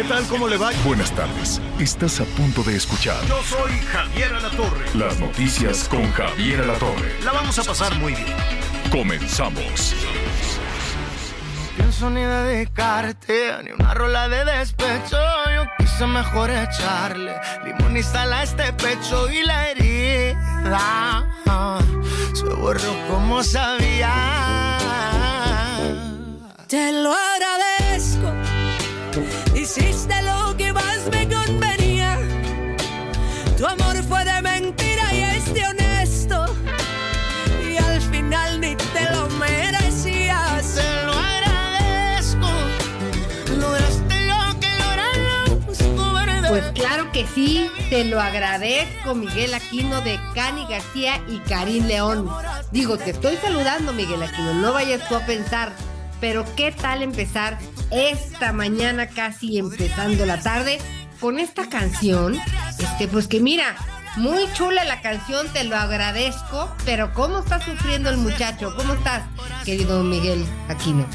¿Qué tal? ¿Cómo le va? Buenas tardes. Estás a punto de escuchar Yo soy Javier Alatorre. las noticias con Javier Alatorre. La vamos a pasar muy bien. Comenzamos. pienso ni dedicarte ni una rola de despecho. Yo quise mejor echarle limón y sal a este pecho y la herida se borró como sabía. Te lo agradezco. Que sí, te lo agradezco, Miguel Aquino de Cani García y Karim León. Digo, te estoy saludando, Miguel Aquino, no vayas tú a pensar, pero ¿qué tal empezar esta mañana casi empezando la tarde con esta canción? Este, pues que mira, muy chula la canción, te lo agradezco, pero ¿cómo está sufriendo el muchacho? ¿Cómo estás, querido Miguel Aquino?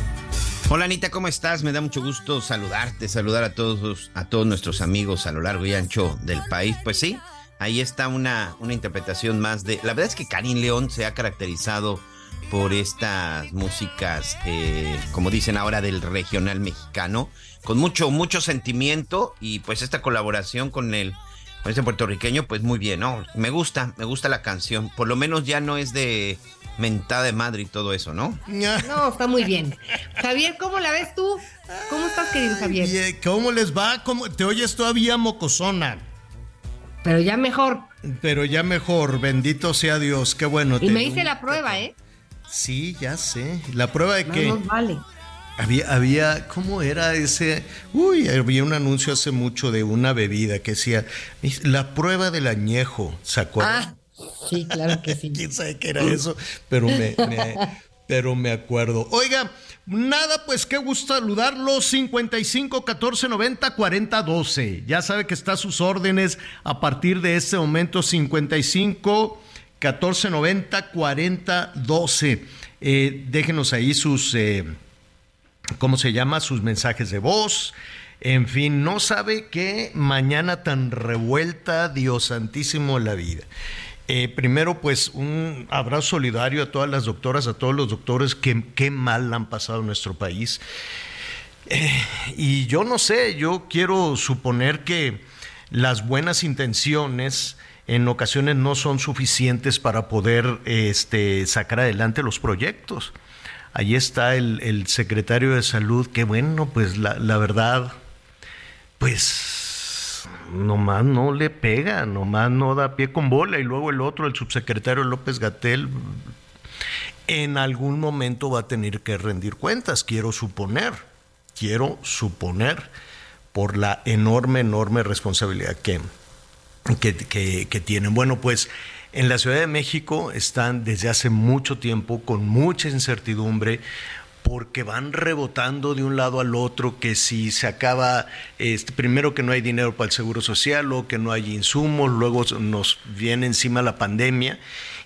Hola Anita, ¿cómo estás? Me da mucho gusto saludarte, saludar a todos, a todos nuestros amigos a lo largo y ancho del país. Pues sí, ahí está una, una interpretación más de. La verdad es que Karim León se ha caracterizado por estas músicas, eh, como dicen ahora, del regional mexicano, con mucho, mucho sentimiento y pues esta colaboración con el con este puertorriqueño, pues muy bien, ¿no? Me gusta, me gusta la canción. Por lo menos ya no es de mentada de madre y todo eso, ¿no? No, está muy bien. Javier, ¿cómo la ves tú? ¿Cómo estás, querido Javier? ¿Y, eh, ¿Cómo les va? ¿Cómo- Te oyes todavía mocosona. Pero ya mejor. Pero ya mejor, bendito sea Dios, qué bueno. Y te- me hice la prueba, ¿eh? Sí, ya sé. ¿La prueba de No qué? nos vale. Había, había, ¿cómo era ese? Uy, había un anuncio hace mucho de una bebida que decía, la prueba del añejo, ¿se acuerdan? Ah, sí, claro que sí. quién sabe qué era eso, pero me, me- pero me acuerdo. Oiga, nada, pues qué gusto saludarlo. 55 14 90 40 12. Ya sabe que está a sus órdenes a partir de este momento. 55 14 90 40 12. Eh, déjenos ahí sus. eh, ¿cómo se llama? Sus mensajes de voz. En fin, no sabe qué mañana tan revuelta, Dios santísimo, la vida. Eh, primero, pues un abrazo solidario a todas las doctoras, a todos los doctores que qué mal han pasado en nuestro país. Eh, y yo no sé, yo quiero suponer que las buenas intenciones en ocasiones no son suficientes para poder este, sacar adelante los proyectos. Ahí está el, secretario de salud, que bueno, pues la verdad, pues nomás no le pega, nomás no da pie con bola. Y luego el otro, el subsecretario López Gatel, en algún momento va a tener que rendir cuentas, quiero suponer, quiero suponer, por la enorme, enorme responsabilidad que, que, tienen. Bueno, pues en la Ciudad de México están desde hace mucho tiempo con mucha incertidumbre porque van rebotando de un lado al otro, que si se acaba, este, primero que no hay dinero para el Seguro Social, luego que no hay insumos, luego nos viene encima la pandemia,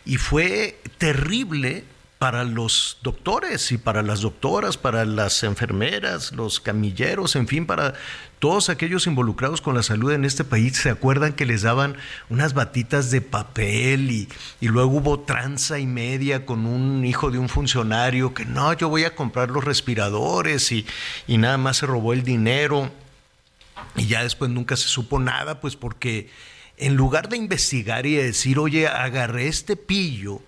y fue terrible para los doctores y para las doctoras, para las enfermeras, los camilleros, en fin, para todos aquellos involucrados con la salud en este país. ¿Se acuerdan que les daban unas batitas de papel y, y luego hubo tranza y media con un hijo de un funcionario que no, yo voy a comprar los respiradores y, y nada más se robó el dinero? Y ya después nunca se supo nada, pues porque en lugar de investigar y de decir, oye, agarré este pillo,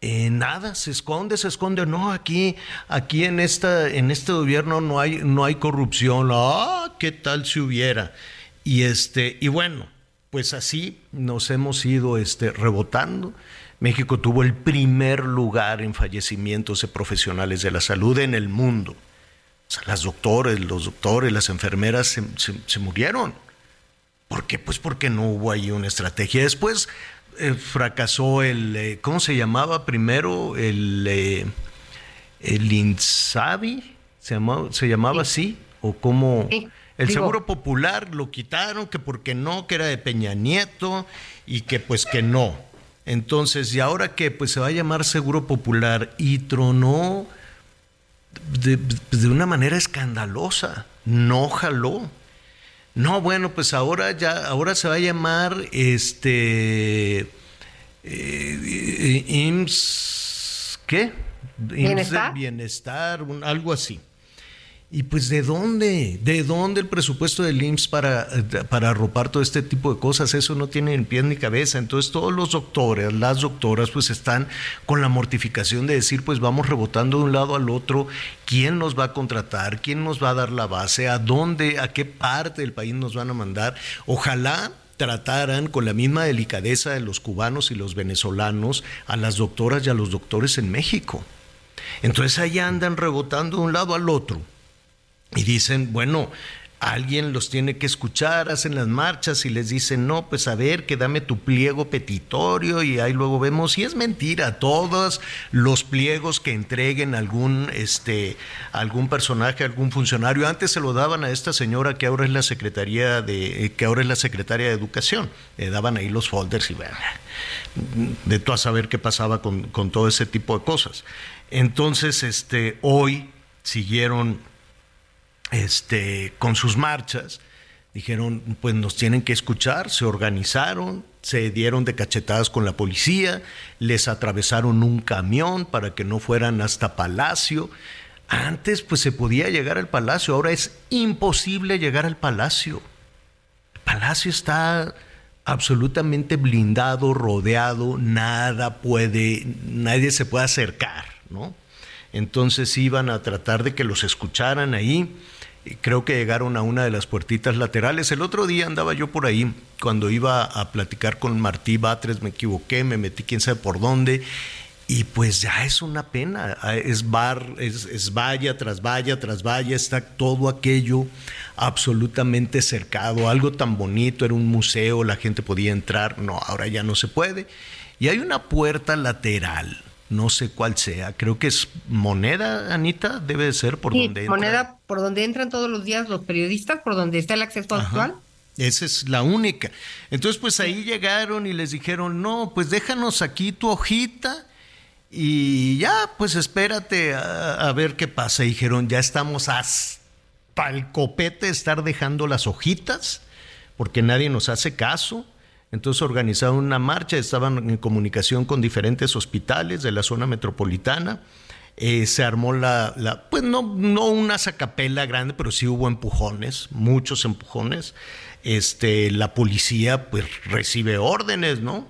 eh, nada, se esconde, se esconde. No, aquí, aquí en esta, en este gobierno no hay, no hay corrupción. Ah, qué tal si hubiera. Y este, y bueno, pues así nos hemos ido este, rebotando. México tuvo el primer lugar en fallecimientos de profesionales de la salud en el mundo. O sea, las doctores, los doctores, las enfermeras se, murieron. ¿Por qué? Pues porque no hubo ahí una estrategia. Después eh, fracasó el, eh, ¿cómo se llamaba primero? El, eh, el INSABI, ¿se llamaba, se llamaba así? ¿O cómo? el Seguro Popular lo quitaron, que porque no, que era de Peña Nieto y que pues que no. Entonces, ¿y ahora qué? Pues se va a llamar Seguro Popular y tronó de, de una manera escandalosa, no jaló. No, bueno, pues ahora ya, ahora se va a llamar este eh, ¿qué? Bienestar. bienestar, algo así. Y pues de dónde, de dónde el presupuesto del IMSS para, para arropar todo este tipo de cosas, eso no tiene ni pie ni cabeza. Entonces todos los doctores, las doctoras, pues están con la mortificación de decir, pues vamos rebotando de un lado al otro, quién nos va a contratar, quién nos va a dar la base, a dónde, a qué parte del país nos van a mandar. Ojalá trataran con la misma delicadeza de los cubanos y los venezolanos a las doctoras y a los doctores en México. Entonces ahí andan rebotando de un lado al otro y dicen, bueno, alguien los tiene que escuchar, hacen las marchas y les dicen, no, pues a ver, que dame tu pliego petitorio y ahí luego vemos, y es mentira, todos los pliegos que entreguen algún, este, algún personaje, algún funcionario, antes se lo daban a esta señora que ahora es la secretaría de, que ahora es la secretaria de educación, le daban ahí los folders y bueno, de todo a saber qué pasaba con, con todo ese tipo de cosas. Entonces, este, hoy siguieron este, con sus marchas, dijeron, pues nos tienen que escuchar, se organizaron, se dieron de cachetadas con la policía, les atravesaron un camión para que no fueran hasta Palacio. Antes pues se podía llegar al Palacio, ahora es imposible llegar al Palacio. El Palacio está absolutamente blindado, rodeado, nada puede, nadie se puede acercar, ¿no? Entonces iban a tratar de que los escucharan ahí creo que llegaron a una de las puertitas laterales. El otro día andaba yo por ahí, cuando iba a platicar con Martí Batres, me equivoqué, me metí quién sabe por dónde, y pues ya es una pena, es bar, es, valla tras valla tras valla, está todo aquello absolutamente cercado, algo tan bonito, era un museo, la gente podía entrar, no, ahora ya no se puede. Y hay una puerta lateral no sé cuál sea, creo que es moneda, Anita, debe de ser por donde entra. moneda por donde entran todos los días los periodistas, por donde está el acceso actual. Esa es la única. Entonces, pues ahí llegaron y les dijeron, no, pues déjanos aquí tu hojita y ya, pues espérate a, ver qué pasa. dijeron, ya estamos hasta el copete de estar dejando las hojitas porque nadie nos hace caso. Entonces organizaron una marcha, estaban en comunicación con diferentes hospitales de la zona metropolitana. Eh, se armó la, pues no, no una sacapela grande, pero sí hubo empujones, muchos empujones. Este, la policía pues recibe órdenes, ¿no?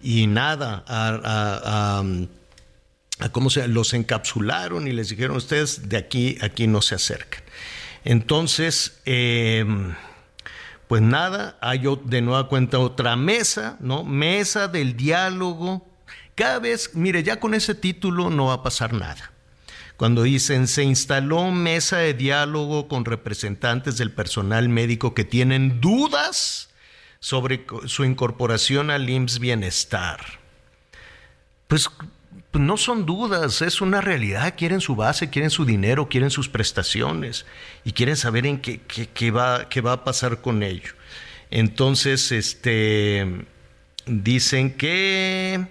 Y nada, ¿cómo se los encapsularon y les dijeron ustedes de aquí, aquí no se acercan. Entonces, eh, pues nada, hay de nueva cuenta otra mesa, ¿no? Mesa del diálogo. Cada vez, mire, ya con ese título no va a pasar nada. Cuando dicen se instaló mesa de diálogo con representantes del personal médico que tienen dudas sobre su incorporación al IMSS Bienestar. Pues pues, no son dudas, es una realidad. Quieren su base, quieren su dinero, quieren sus prestaciones y quieren saber en qué, va, qué va a pasar con ello. Entonces, este, dicen que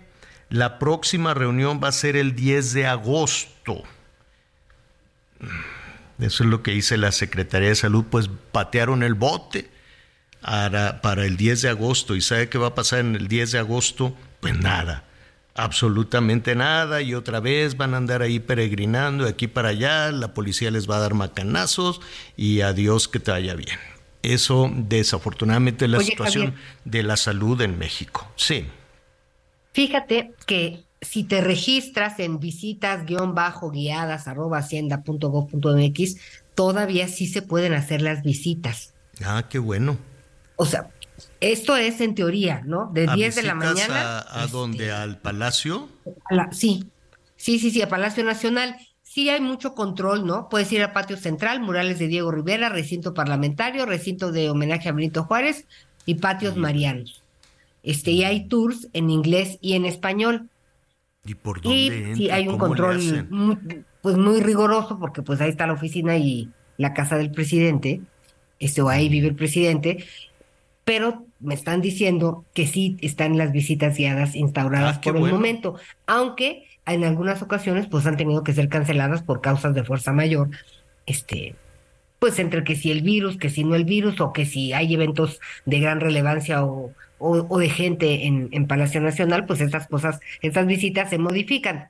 la próxima reunión va a ser el 10 de agosto. Eso es lo que dice la Secretaría de Salud, pues patearon el bote para, para el 10 de agosto. ¿Y sabe qué va a pasar en el 10 de agosto? Pues nada absolutamente nada y otra vez van a andar ahí peregrinando de aquí para allá, la policía les va a dar macanazos y adiós que te vaya bien. Eso desafortunadamente es la situación de la salud en México. Sí. Fíjate que si te registras en visitas-guiadas arroba hacienda.gov.mx, todavía sí se pueden hacer las visitas. Ah, qué bueno. O sea, Esto es en teoría, ¿no? De 10 de la mañana. ¿A, a dónde? ¿Al Palacio? sí, sí, sí, sí, a Palacio Nacional. Sí hay mucho control, ¿no? Puedes ir al patio central, murales de Diego Rivera, recinto parlamentario, recinto de homenaje a Benito Juárez y patios marianos. Este, y hay tours en inglés y en español. ¿Y por dónde? sí, hay un control muy, pues muy riguroso porque pues ahí está la oficina y la casa del presidente, este, o ahí vive el presidente, pero me están diciendo que sí están las visitas guiadas instauradas ah, por el momento, aunque en algunas ocasiones pues han tenido que ser canceladas por causas de fuerza mayor, este, pues entre que si el virus, que si no el virus, o que si hay eventos de gran relevancia o, o, de gente en, en, Palacio Nacional, pues estas cosas, estas visitas se modifican.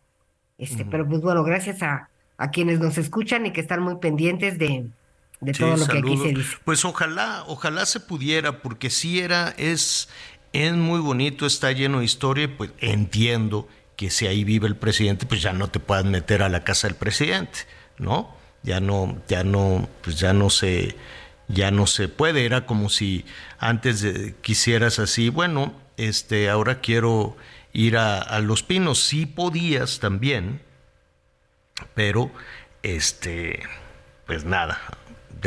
Este, Pero pues bueno, gracias a, a quienes nos escuchan y que están muy pendientes de, de todo lo que aquí se dice. Pues ojalá, ojalá se pudiera, porque si era, es, es muy bonito, está lleno de historia, pues entiendo que si ahí vive el presidente, pues ya no te puedas meter a la casa del presidente, ¿no? Ya no, ya no, pues ya no se, ya no se puede. Era como si antes de, quisieras así, bueno, este, ahora quiero ir a, a Los Pinos. Sí podías también, pero este, pues nada,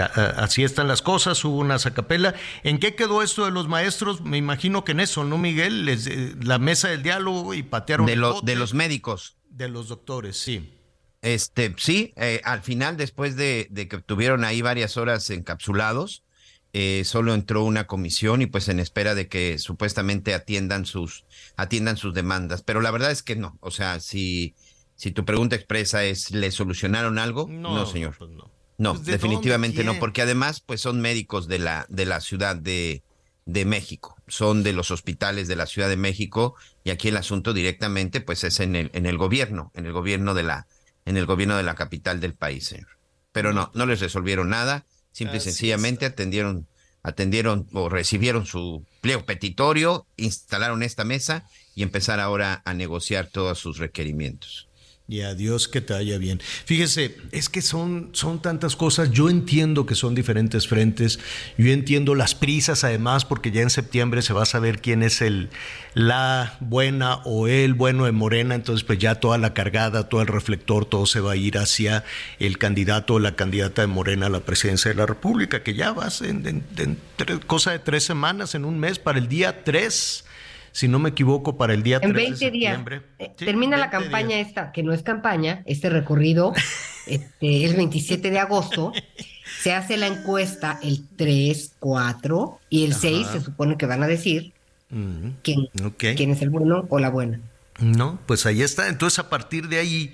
así están las cosas, hubo una sacapela. ¿En qué quedó esto de los maestros? Me imagino que en eso, ¿no, Miguel? Les, eh, la mesa del diálogo y patearon. De, de los médicos. De los doctores, sí. Este, sí, eh, al final, después de, que tuvieron ahí varias horas encapsulados, eh, solo entró una comisión y pues en espera de que supuestamente atiendan sus, atiendan sus demandas. Pero la verdad es que no. O sea, si, si tu pregunta expresa es, ¿le solucionaron algo? No, señor. Pues no. No, pues, definitivamente no, porque además pues son médicos de la, de la Ciudad de, de México, son de los hospitales de la Ciudad de México y aquí el asunto directamente pues es en el, en el gobierno, en el gobierno de la, en el gobierno de la capital del país. Pero no, no les resolvieron nada, simple y sencillamente atendieron, atendieron o recibieron su pliego petitorio, instalaron esta mesa y empezar ahora a negociar todos sus requerimientos. Y a Dios que te vaya bien. Fíjese, es que son, son tantas cosas. Yo entiendo que son diferentes frentes. Yo entiendo las prisas, además, porque ya en septiembre se va a saber quién es el la buena o el bueno de Morena. Entonces, pues ya toda la cargada, todo el reflector, todo se va a ir hacia el candidato o la candidata de Morena a la presidencia de la República, que ya va en, en cosa de tres semanas, en un mes, para el día 3 si no me equivoco, para el día 3 de septiembre. Días. Eh, termina la campaña esta, que no es campaña, este recorrido, este, el 27 de agosto. se hace la encuesta el 3, 4 y el 6 se supone que van a decir quién, quién es el bueno o la buena. No, pues ahí está. Entonces a partir de ahí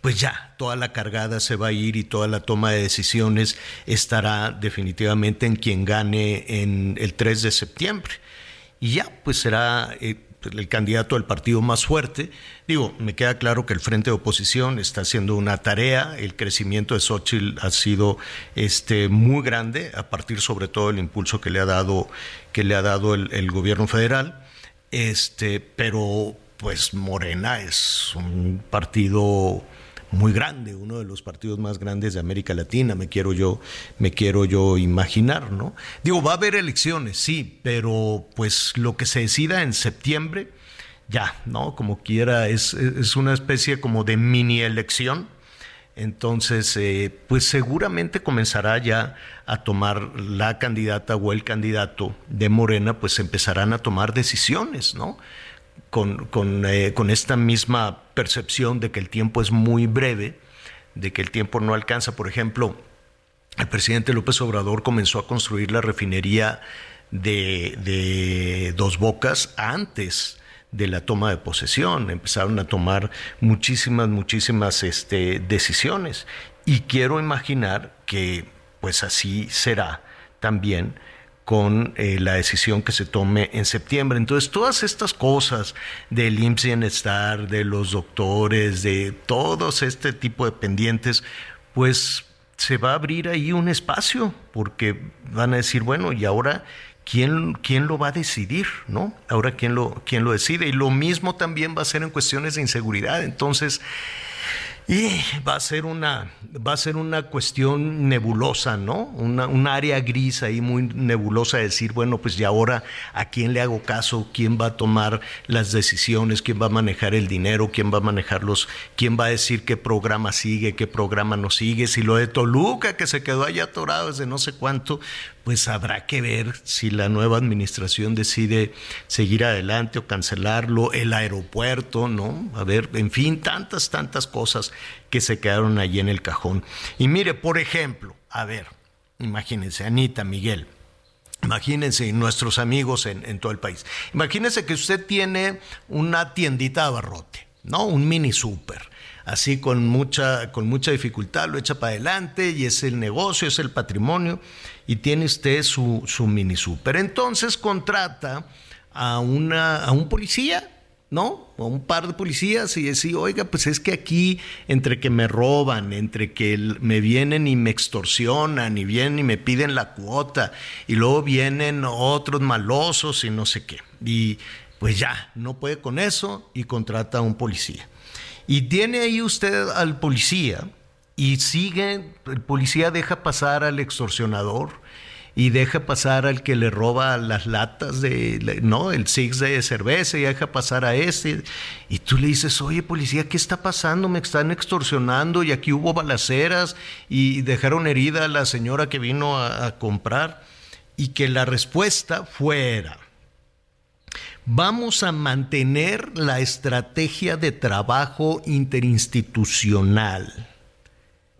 pues ya toda la cargada se va a ir y toda la toma de decisiones estará definitivamente en quien gane en el 3 de septiembre y ya, pues será eh, el candidato del partido más fuerte. Digo, me queda claro que el frente de oposición está haciendo una tarea, el crecimiento de Xochitl ha sido este, muy grande, a partir sobre todo del impulso que le ha dado, que le ha dado el, el gobierno federal, este, pero pues Morena es un partido muy grande, uno de los partidos más grandes de América Latina, me quiero yo, me quiero yo imaginar, ¿no? Digo, va a haber elecciones, sí, pero pues lo que se decida en septiembre, ya, ¿no? Como quiera, es, es una especie como de mini elección. Entonces, eh, pues seguramente comenzará ya a tomar la candidata o el candidato de Morena, pues empezarán a tomar decisiones, ¿no? Con, con, eh, con esta misma percepción de que el tiempo es muy breve, de que el tiempo no alcanza. Por ejemplo, el presidente López Obrador comenzó a construir la refinería de, de, Dos Bocas antes de la toma de posesión. Empezaron a tomar muchísimas, muchísimas este, decisiones. Y quiero imaginar que pues así será también con eh, la decisión que se tome en septiembre. Entonces, todas estas cosas del IMSS Bienestar, de los doctores, de todos este tipo de pendientes, pues se va a abrir ahí un espacio, porque van a decir, bueno, y ahora ¿Quién, quién, lo va a decidir, ¿no? Ahora, ¿quién lo, ¿quién lo decide? Y lo mismo también va a ser en cuestiones de inseguridad. Entonces, Y va a ser una, va a ser una cuestión nebulosa, ¿no? Una, un área gris ahí muy nebulosa, decir, bueno, pues ya ahora a quién le hago caso, quién va a tomar las decisiones, quién va a manejar el dinero, quién va a manejar los, quién va a decir qué programa sigue, qué programa no sigue, si lo de Toluca que se quedó allá atorado desde no sé cuánto, pues habrá que ver si la nueva administración decide seguir adelante o cancelarlo, el aeropuerto, ¿no? A ver, en fin, tantas, tantas cosas que se quedaron allí en el cajón. Y mire, por ejemplo, a ver, imagínense, Anita, Miguel, Imagínense, nuestros amigos en, en, todo el país. Imagínense que usted tiene una tiendita de abarrote, ¿no? Un mini súper así con mucha, con mucha dificultad, lo echa para adelante y es el negocio, es el patrimonio y tiene usted su, su mini super. Entonces contrata a, una, a un policía, ¿no? A un par de policías y decir, oiga, pues es que aquí, entre que me roban, entre que me vienen y me extorsionan, y vienen y me piden la cuota, y luego vienen otros malosos y no sé qué. Y pues ya, no puede con eso y contrata a un policía. Y tiene ahí usted al policía y sigue, el policía deja pasar al extorsionador y deja pasar al que le roba las latas de, no, el six de cerveza y deja pasar a este. Y tú le dices, oye policía, ¿qué está pasando? Me están extorsionando y aquí hubo balaceras y dejaron herida a la señora que vino a, a comprar. Y que la respuesta fuera, vamos a mantener la estrategia de trabajo interinstitucional.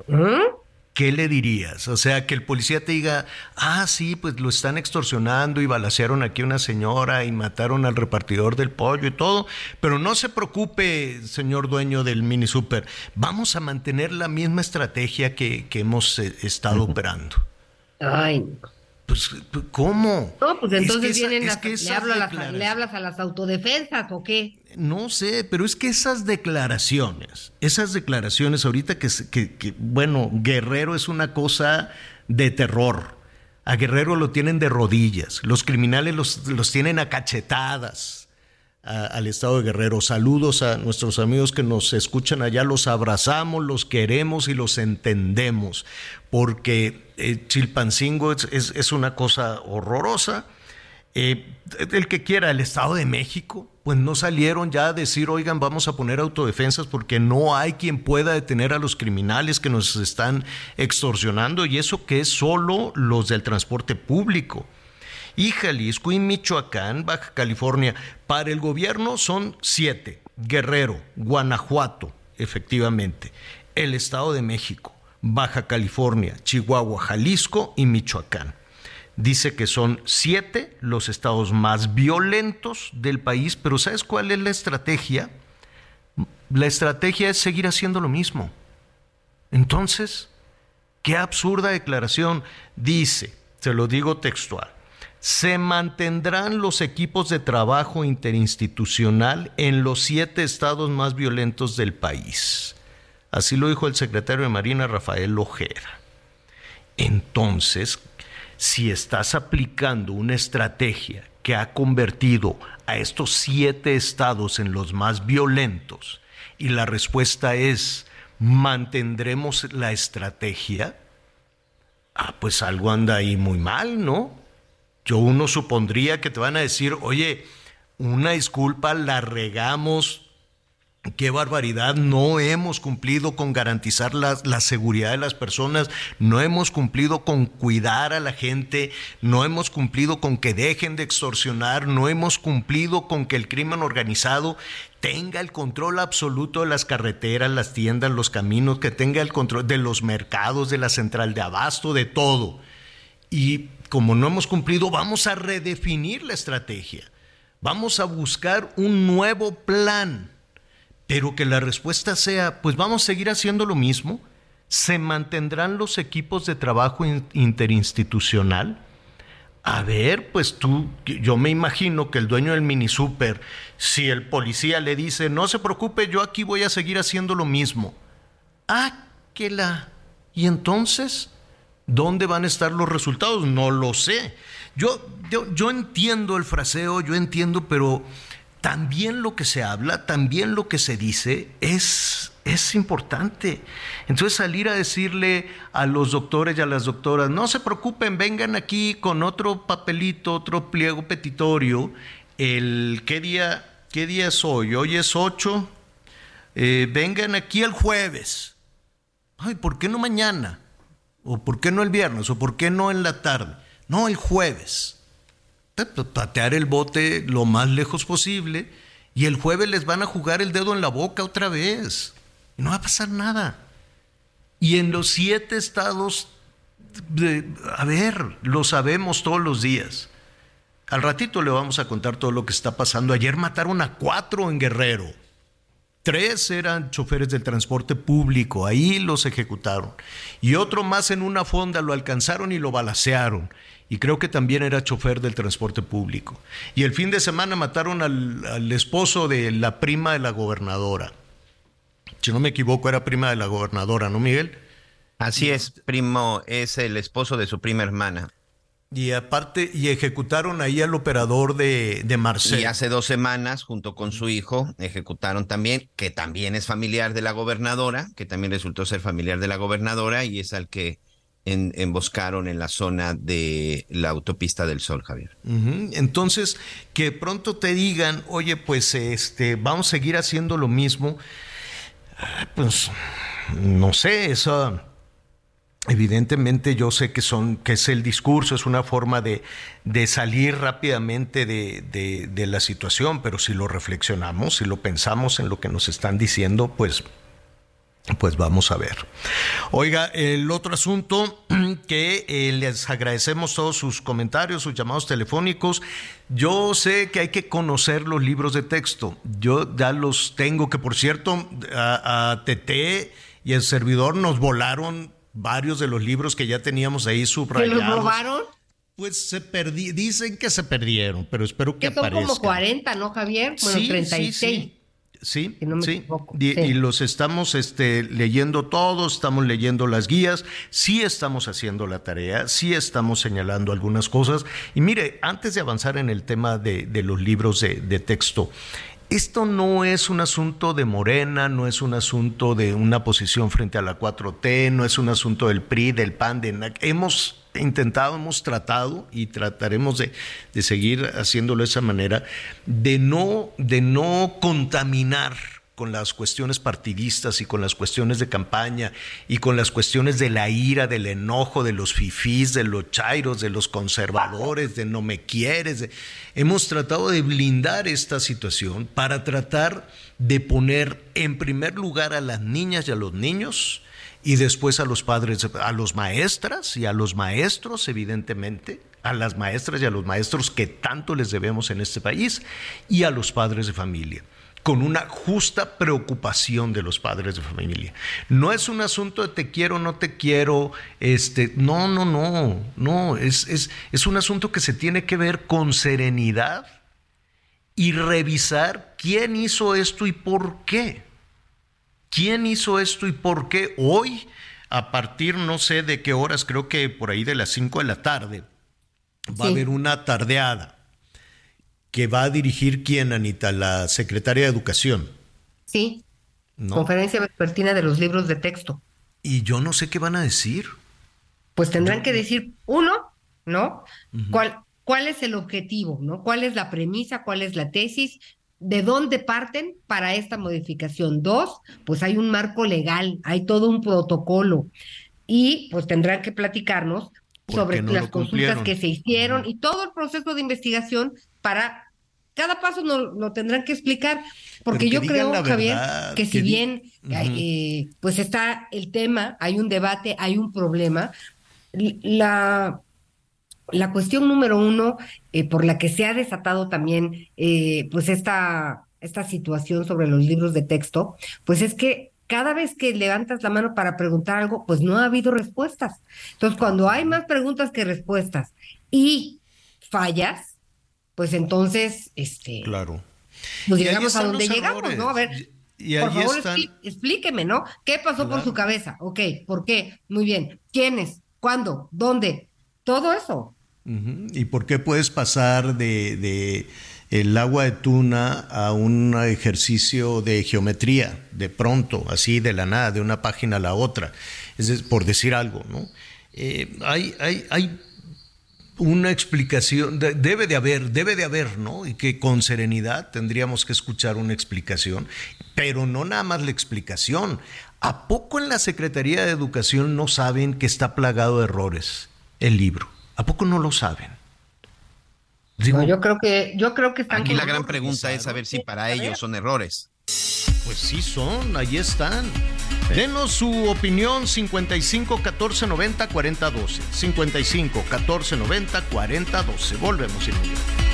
¿Eh? ¿Qué le dirías? O sea, que el policía te diga, ah, sí, pues lo están extorsionando y balacearon aquí a una señora y mataron al repartidor del pollo y todo, pero no se preocupe, señor dueño del mini super, vamos a mantener la misma estrategia que, hemos eh, estado operando. Ay, pues, ¿cómo? No, pues entonces vienen las, le, hablas a las autodefensas o qué? No sé, pero es que esas declaraciones, esas declaraciones ahorita que, que, bueno, Guerrero es una cosa de terror. A Guerrero lo tienen de rodillas, los criminales los, los tienen a cachetadas al estado de Guerrero. Saludos a nuestros amigos que nos escuchan allá, los abrazamos, los queremos y los entendemos, porque eh, Chilpancingo es, una cosa horrorosa. Eh, el que quiera, el Estado de México, pues no salieron ya a decir, oigan, vamos a poner autodefensas porque no hay quien pueda detener a los criminales que nos están extorsionando y eso que es solo los del transporte público y Jalisco y Michoacán, Baja California. Para el gobierno son siete. Guerrero, Guanajuato, efectivamente. El Estado de México, Baja California, Chihuahua, Jalisco y Michoacán. Dice que son siete los estados más violentos del país, pero ¿sabes cuál es la estrategia? La estrategia es seguir haciendo lo mismo. Entonces, qué absurda declaración. Dice, se lo digo textual, se mantendrán los equipos de trabajo interinstitucional en los siete estados más violentos del país. Así lo dijo el secretario de Marina Rafael Ojeda. Entonces, si estás aplicando una estrategia que ha convertido a estos siete estados en los más violentos y la respuesta es mantendremos la estrategia, ah, pues algo anda ahí muy mal, ¿no? Yo uno supondría que te van a decir, oye, una disculpa, la regamos, qué barbaridad, no hemos cumplido con garantizar la, la, seguridad de las personas, no hemos cumplido con cuidar a la gente, no hemos cumplido con que dejen de extorsionar, no hemos cumplido con que el crimen organizado tenga el control absoluto de las carreteras, las tiendas, los caminos, que tenga el control de los mercados, de la central de abasto, de todo. Y como no hemos cumplido, vamos a redefinir la estrategia. Vamos a buscar un nuevo plan, pero que la respuesta sea, pues vamos a seguir haciendo lo mismo. ¿Se mantendrán los equipos de trabajo interinstitucional? A ver, pues tú, yo me imagino que el dueño del mini super, si el policía le dice, no se preocupe, yo aquí voy a seguir haciendo lo mismo. Ah, que la. ¿Y entonces? ¿Dónde van a estar los resultados? No lo sé. Yo, yo, entiendo el fraseo, yo entiendo, pero también lo que se habla, también lo que se dice es, es importante. Entonces salir a decirle a los doctores y a las doctoras, no se preocupen, vengan aquí con otro papelito, otro pliego petitorio, el qué día, qué día es hoy, hoy es 8, eh, vengan aquí el jueves. Ay, ¿por qué no mañana? ¿O por qué no el viernes? ¿O por qué no en la tarde? No, el jueves. Patear el bote lo más lejos posible y el jueves les van a jugar el dedo en la boca otra vez. no va a pasar nada. Y en los siete estados, a ver, lo sabemos todos los días. Al ratito le vamos a contar todo lo que está pasando. Ayer mataron a cuatro en Guerrero. Tres eran choferes del transporte público, ahí los ejecutaron. Y otro más en una fonda lo alcanzaron y lo balacearon. Y creo que también era chofer del transporte público. Y el fin de semana mataron al, esposo de la prima de la gobernadora. Si no me equivoco, era prima de la gobernadora, ¿no, Miguel? Así es, primo, es el esposo de su prima hermana. Y aparte, y ejecutaron ahí al operador de, de Marcel. Y hace dos semanas, junto con su hijo, ejecutaron también, que también es familiar de la gobernadora, que también resultó ser familiar de la gobernadora, y es al que emboscaron en la zona de la autopista del Sol, Javier. Entonces, que pronto te digan, oye, pues este, vamos a seguir haciendo lo mismo, ah, pues no sé, eso Evidentemente yo sé que son, que es el discurso, es una forma de, salir rápidamente de, de, la situación, pero si lo reflexionamos, si lo pensamos en lo que nos están diciendo, pues, pues vamos a ver. Oiga, el otro asunto que eh, les agradecemos todos sus comentarios, sus llamados telefónicos. Yo sé que hay que conocer los libros de texto. Yo ya los tengo, que por cierto, a, a y el servidor nos volaron varios de los libros que ya teníamos ahí subrayados. ¿Que los robaron? Pues se perdí, dicen que se perdieron, pero espero que, que son como 40, ¿no, Javier? Bueno, sí, 36. Sí, sí. Sí, y, los estamos este, leyendo todos, estamos leyendo las guías, sí estamos haciendo la tarea, sí estamos señalando algunas cosas. Y mire, antes de avanzar en el tema de, de los libros de, de texto, esto no es un asunto de Morena, no es un asunto de una posición frente a la 4T, no es un asunto del PRI, del PAN, de hemos intentado, hemos tratado y trataremos de, de seguir haciéndolo de esa manera, de no, de no contaminar con las cuestiones partidistas y con las cuestiones de campaña y con las cuestiones de la ira, del enojo, de los fifís, de los chairos, de los conservadores, de no me quieres. Hemos tratado de blindar esta situación para tratar de poner en primer lugar a las niñas y a los niños y después a los padres, a los maestras y a los maestros, evidentemente, a las maestras y a los maestros que tanto les debemos en este país y a los padres de familia con una justa preocupación de los padres de familia. No es un asunto de te quiero, no te quiero, este, no, no, no, no, es, es, es un asunto que se tiene que ver con serenidad y revisar quién hizo esto y por qué. ¿Quién hizo esto y por qué? Hoy, a partir no sé de qué horas, creo que por ahí de las 5 de la tarde, va a haber una tardeada que va a dirigir quién, Anita, la secretaria de Educación. Sí. Conferencia vespertina de los libros de texto. Y yo no sé qué van a decir. Pues tendrán que decir, uno, ¿no? ¿Cuál, ¿Cuál es el objetivo, ¿no? ¿Cuál es la premisa? ¿Cuál es la tesis? ¿De dónde parten para esta modificación? Dos, pues hay un marco legal, hay todo un protocolo. Y pues tendrán que platicarnos sobre las consultas que se hicieron y todo el proceso de investigación para cada paso nos lo tendrán que explicar, porque yo creo, Javier, que, si bien eh, pues está el tema, hay un debate, hay un problema, la, la cuestión número uno eh, por la que se ha desatado también eh, pues esta, esta situación sobre los libros de texto, pues es que cada vez que levantas la mano para preguntar algo, pues no ha habido respuestas. Entonces, cuando hay más preguntas que respuestas y fallas, pues entonces, este. Claro. Llegamos a donde llegamos, ¿no? A ver. por favor, explíqueme, ¿no? ¿Qué pasó por su cabeza? Ok, ¿por qué? Muy bien. ¿Quiénes? ¿Cuándo? ¿Dónde? Todo eso. ¿Y por qué puedes pasar de, el agua de tuna a un ejercicio de geometría, de pronto, así de la nada, de una página a la otra, es por decir algo, ¿no? Eh, hay, hay, hay una explicación, debe de haber, debe de haber, ¿no? Y que con serenidad tendríamos que escuchar una explicación, pero no nada más la explicación. ¿A poco en la Secretaría de Educación no saben que está plagado de errores el libro? ¿A poco no lo saben? yo creo que yo creo que están Aquí la gran pregunta es saber si para ellos son errores. Pues sí son, ahí están. Denos su opinión 55 14 90 40 12. 55 14 90 40 12. Volvemos inmediatamente.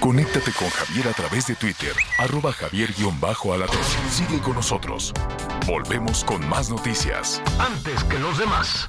Conéctate con Javier a través de Twitter, arroba javier-alatón. Sigue con nosotros. Volvemos con más noticias. Antes que los demás.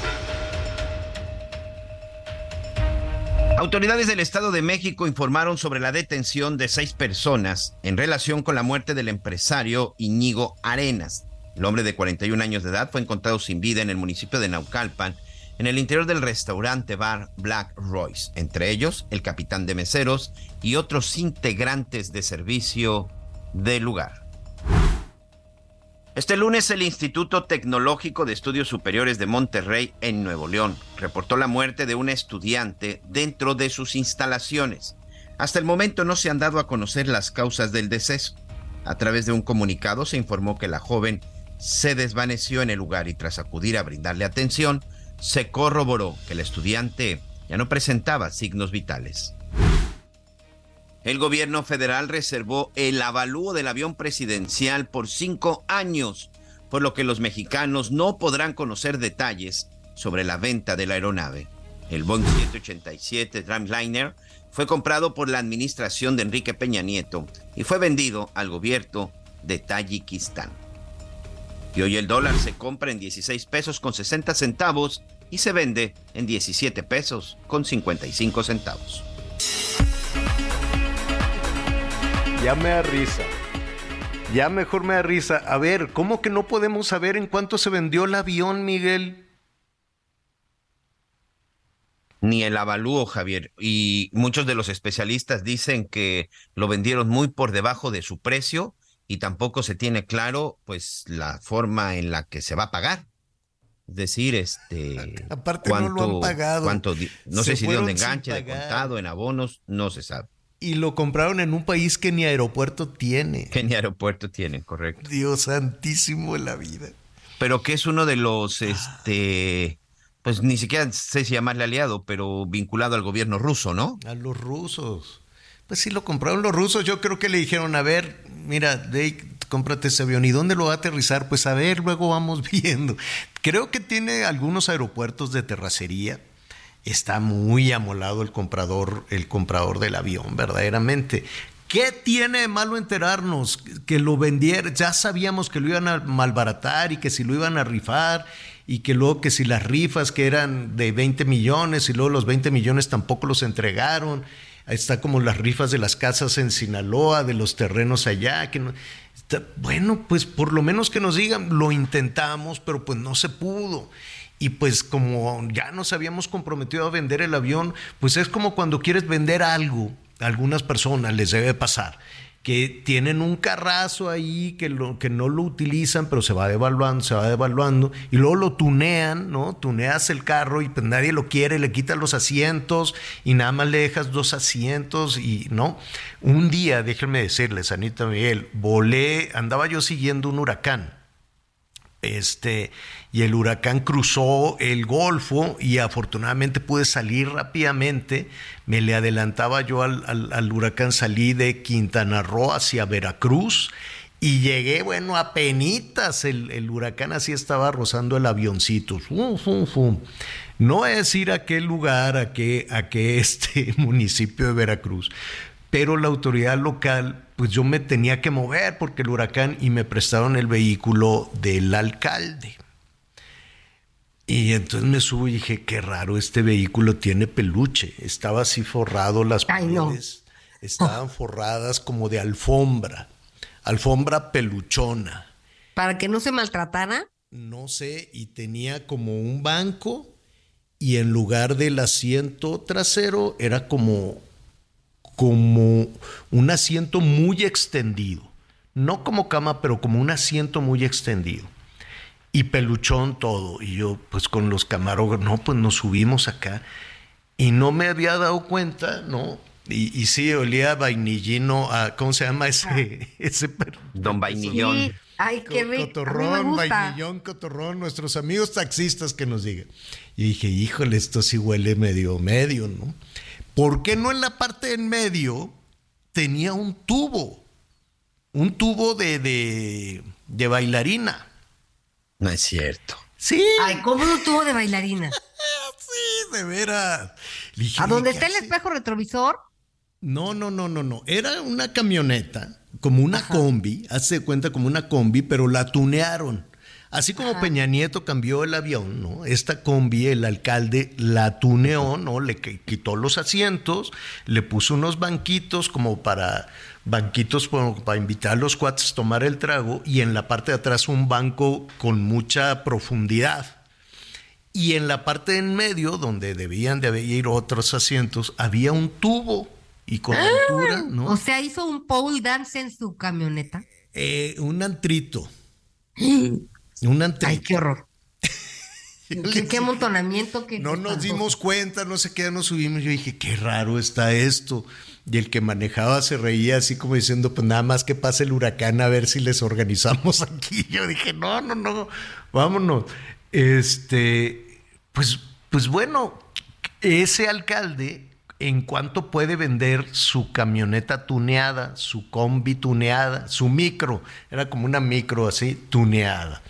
Autoridades del Estado de México informaron sobre la detención de seis personas en relación con la muerte del empresario Iñigo Arenas. El hombre de 41 años de edad fue encontrado sin vida en el municipio de Naucalpan, en el interior del restaurante bar Black Royce, entre ellos el capitán de meseros y otros integrantes de servicio del lugar. Este lunes el Instituto Tecnológico de Estudios Superiores de Monterrey en Nuevo León reportó la muerte de un estudiante dentro de sus instalaciones. Hasta el momento no se han dado a conocer las causas del deceso. A través de un comunicado se informó que la joven se desvaneció en el lugar y tras acudir a brindarle atención, se corroboró que el estudiante ya no presentaba signos vitales. El gobierno federal reservó el avalúo del avión presidencial por cinco años, por lo que los mexicanos no podrán conocer detalles sobre la venta de la aeronave. El Boeing 787 Dreamliner fue comprado por la administración de Enrique Peña Nieto y fue vendido al gobierno de Tayikistán. Y hoy el dólar se compra en 16 pesos con 60 centavos y se vende en 17 pesos con 55 centavos. Ya me da risa. Ya mejor me da risa. A ver, ¿cómo que no podemos saber en cuánto se vendió el avión, Miguel? Ni el avalúo, Javier. Y muchos de los especialistas dicen que lo vendieron muy por debajo de su precio y tampoco se tiene claro, pues, la forma en la que se va a pagar. Es decir, este. Aparte no lo han pagado. Cuánto, no sé si de dónde enganche, de contado, en abonos, no se sabe. Y lo compraron en un país que ni aeropuerto tiene. Que ni aeropuerto tiene, correcto. Dios santísimo en la vida. Pero que es uno de los, este, pues ni siquiera sé si llamarle aliado, pero vinculado al gobierno ruso, ¿no? A los rusos. Pues sí, lo compraron los rusos. Yo creo que le dijeron, a ver, mira, Dave, cómprate ese avión. ¿Y dónde lo va a aterrizar? Pues a ver, luego vamos viendo. Creo que tiene algunos aeropuertos de terracería está muy amolado el comprador, el comprador del avión, verdaderamente. ¿Qué tiene de malo enterarnos que lo vendieran? Ya sabíamos que lo iban a malbaratar y que si lo iban a rifar y que luego que si las rifas que eran de 20 millones y luego los 20 millones tampoco los entregaron. Está como las rifas de las casas en Sinaloa, de los terrenos allá. Que bueno, pues por lo menos que nos digan, lo intentamos, pero pues no se pudo y pues como ya nos habíamos comprometido a vender el avión, pues es como cuando quieres vender algo, algunas personas les debe pasar que tienen un carrazo ahí que, lo, que no lo utilizan, pero se va devaluando, se va devaluando, y luego lo tunean, ¿no? Tuneas el carro y pues nadie lo quiere, le quitan los asientos y nada más le dejas dos asientos y, ¿no? Un día, déjenme decirles, Anita Miguel, volé, andaba yo siguiendo un huracán este, y el huracán cruzó el Golfo y afortunadamente pude salir rápidamente. Me le adelantaba yo al, huracán, salí de Quintana Roo hacia Veracruz y llegué, bueno, a penitas. El, huracán así estaba rozando el avioncito. No es ir a aquel lugar, a qué, a qué este municipio de Veracruz, pero la autoridad local pues yo me tenía que mover porque el huracán y me prestaron el vehículo del alcalde. Y entonces me subo y dije, qué raro, este vehículo tiene peluche. Estaba así forrado, las paredes estaban forradas como de alfombra, alfombra peluchona. ¿Para que no se maltratara? No sé, y tenía como un banco y en lugar del asiento trasero era como como un asiento muy extendido. No como cama, pero como un asiento muy extendido. Y peluchón todo. Y yo, pues con los camarógrafos, no, pues nos subimos acá. Y no me había dado cuenta, ¿no? Y, y sí, olía vainillino, a, ¿cómo se llama ese? Ah. ese Don Vainillón. Ay, qué rico. Cotorrón, vainillón, cotorrón, nuestros amigos taxistas que nos digan. Y dije, híjole, esto sí huele medio, medio, ¿no? ¿Por qué no en la parte en medio tenía un tubo? Un tubo de, de, bailarina. No es cierto. Sí. Ay, ¿cómo un tubo de bailarina? sí, de veras. ¿A dónde está el espejo retrovisor? No, no, no, no, no. Era una camioneta, como una combi, hace cuenta como una combi, pero la tunearon. Así como Peña Nieto cambió el avión, ¿no? Esta combi, el alcalde la tuneó, ¿no? Le quitó los asientos, le puso unos banquitos como para banquitos para invitar a los cuates a tomar el trago y en la parte de atrás un banco con mucha profundidad. Y en la parte en medio, donde debían de ir otros asientos, había un tubo y con ah, altura, ¿no? O sea, hizo un pole dance en su camioneta. Eh, un antrito. Ay, qué horror. ¿Qué, amontonamiento? no nos dimos cuenta, no sé qué, nos subimos. Yo dije, qué raro está esto. Y el que manejaba se reía así como diciendo, pues nada más que pase el huracán a ver si les organizamos aquí. Yo dije, no, no, no, vámonos. Este, pues, pues bueno, ese alcalde, en cuanto puede vender su camioneta tuneada, su combi tuneada, su micro, era como una micro así, tuneada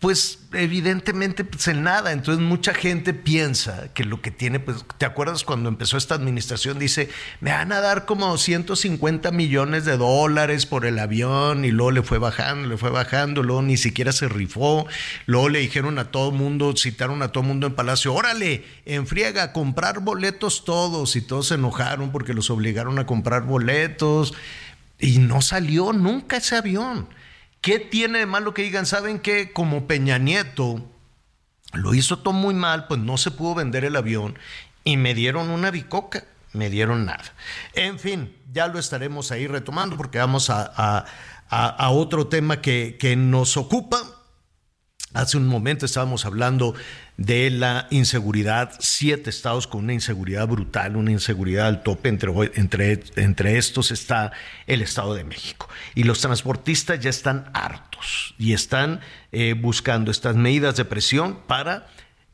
pues evidentemente pues en nada. Entonces mucha gente piensa que lo que tiene, pues, ¿te acuerdas cuando empezó esta administración? Dice, me van a dar como 150 millones de dólares por el avión y luego le fue bajando, le fue bajando, luego ni siquiera se rifó, luego le dijeron a todo mundo, citaron a todo mundo en Palacio, órale, enfriega, comprar boletos todos y todos se enojaron porque los obligaron a comprar boletos y no salió nunca ese avión. ¿Qué tiene de malo que digan? ¿Saben que como Peña Nieto lo hizo todo muy mal, pues no se pudo vender el avión y me dieron una bicoca? Me dieron nada. En fin, ya lo estaremos ahí retomando porque vamos a, otro tema que, que nos ocupa. Hace un momento estábamos hablando de la inseguridad, siete estados con una inseguridad brutal, una inseguridad al tope, entre, entre, entre estos está el Estado de México. Y los transportistas ya están hartos y están eh, buscando estas medidas de presión para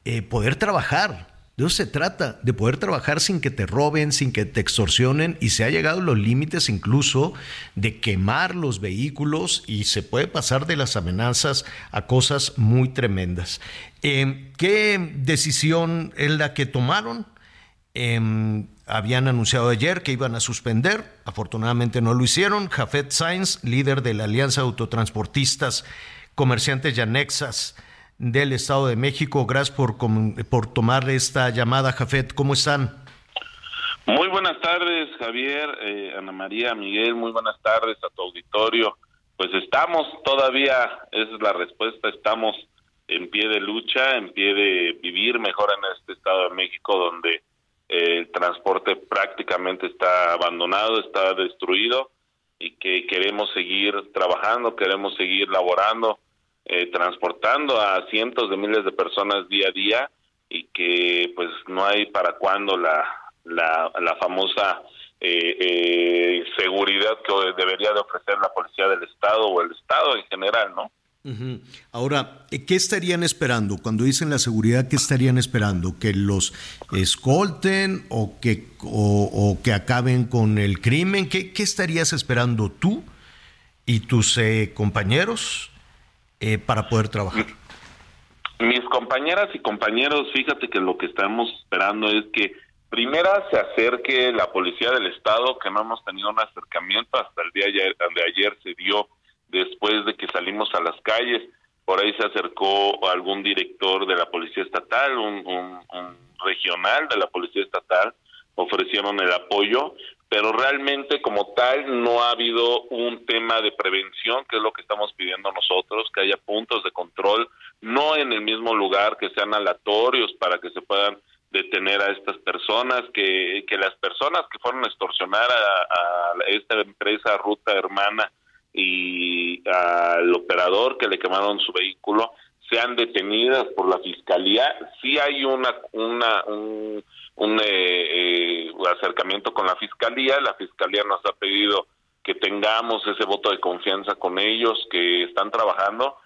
eh, poder trabajar de eso se trata, de poder trabajar sin que te roben, sin que te extorsionen y se ha llegado a los límites incluso de quemar los vehículos y se puede pasar de las amenazas a cosas muy tremendas. Em, ¿Qué decisión es la que tomaron? Em, habían anunciado ayer que iban a suspender, afortunadamente no lo hicieron. Jafet Sainz, líder de la Alianza de Autotransportistas, Comerciantes y Anexas, del Estado de México. Gracias por, por tomar esta llamada, Jafet. ¿Cómo están? Muy buenas tardes, Javier, eh, Ana María, Miguel, muy buenas tardes a tu auditorio. Pues estamos todavía, esa es la respuesta, estamos en pie de lucha, en pie de vivir mejor en este Estado de México donde eh, el transporte prácticamente está abandonado, está destruido y que queremos seguir trabajando, queremos seguir laborando, eh, transportando a cientos de miles de personas día a día y que pues no hay para cuándo la, la, la famosa eh, eh, seguridad que debería de ofrecer la policía del Estado o el Estado en general, ¿no? Ahora, ¿qué estarían esperando? Cuando dicen la seguridad, ¿qué estarían esperando? ¿Que los escolten o que, o, que acaben con el crimen? ¿Qué, qué estarías esperando tú y tus eh, compañeros eh, para poder trabajar? Mis compañeras y compañeros, fíjate que lo que estamos esperando es que primera se acerque la policía del estado, que no hemos tenido un acercamiento hasta el día de ayer se dio después de que salimos a las calles. Por ahí se acercó algún director de la policía estatal, un, un regional de la policía estatal, ofrecieron el apoyo, pero realmente como tal no ha habido un tema de prevención, que es lo que estamos pidiendo nosotros, que haya puntos de control, no en el mismo lugar, que sean aleatorios para que se puedan detener a estas personas, que, que las personas que fueron a extorsionar a, esta empresa Ruta Hermana y al operador que le quemaron su vehículo sean detenidas por la fiscalía. Sí hay una, una un, un eh, eh, acercamiento con la fiscalía. La fiscalía nos ha pedido que tengamos ese voto de confianza con ellos, que están trabajando.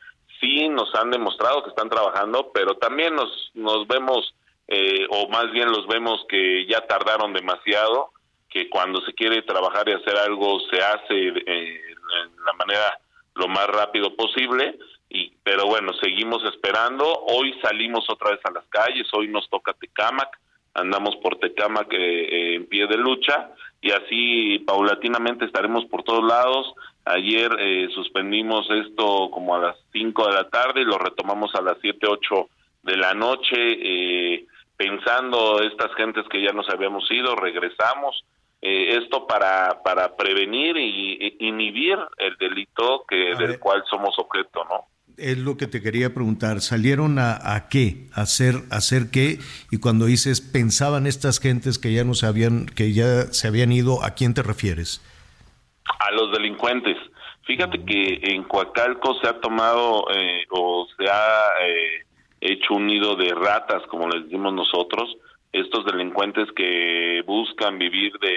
Sí, nos han demostrado que están trabajando, pero también nos, nos vemos eh, o más bien los vemos que ya tardaron demasiado, que cuando se quiere trabajar y hacer algo se hace eh, en la manera lo más rápido posible, y pero bueno, seguimos esperando. Hoy salimos otra vez a las calles, hoy nos toca Tecamac, andamos por Tecamac eh, en pie de lucha y así paulatinamente estaremos por todos lados. Ayer suspendimos esto como a las 5 de la tarde y lo retomamos a las 7, 8 de la noche. Eh, pensando estas gentes que ya nos habíamos ido, regresamos. Eh, esto para, para prevenir y, inhibir el delito que del cual somos objeto, ¿no? Es lo que te quería preguntar. ¿Salieron a, a qué? ¿A hacer, hacer qué? Y cuando dices pensaban estas gentes que ya no se habían, que ya se habían ido, ¿a quién te refieres? A los delincuentes. Fíjate que en Coacalco se ha tomado eh, o se ha eh, hecho un nido de ratas, como les decimos nosotros, estos delincuentes que buscan vivir de,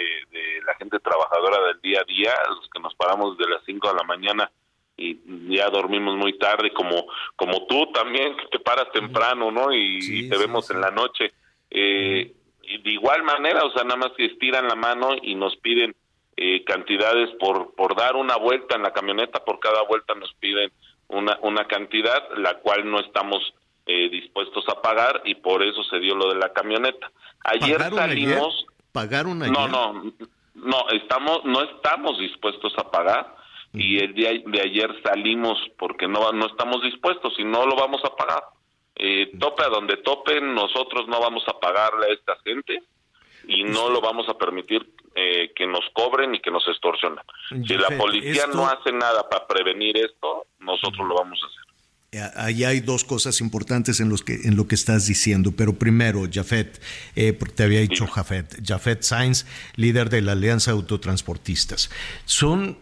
la gente trabajadora del día a día, los que nos paramos de las 5 de la mañana y ya dormimos muy tarde, como como tú también, que te paras temprano, ¿no? Y, te vemos en la noche. Eh, y de igual manera, o sea, nada más que estiran la mano y nos piden eh, cantidades por, por dar una vuelta en la camioneta, por cada vuelta nos piden una, una cantidad, la cual no estamos eh, dispuestos a pagar y por eso se dio lo de la camioneta. Ayer salimos. ¿Pagaron ayer? No, no, no, estamos, no estamos dispuestos a pagar y el día de ayer salimos porque no, no estamos dispuestos y no lo vamos a pagar. Eh, tope a donde topen, nosotros no vamos a pagarle a esta gente y no lo vamos a permitir eh, que nos cobren y que nos extorsionen. Si la policía no hace nada para prevenir esto, nosotros lo vamos a hacer. Ahí hay dos cosas importantes en, los que, en lo que estás diciendo, pero primero, Jafet, eh, porque te había dicho Jafet, Jafet Sainz, líder de la Alianza de Autotransportistas. Son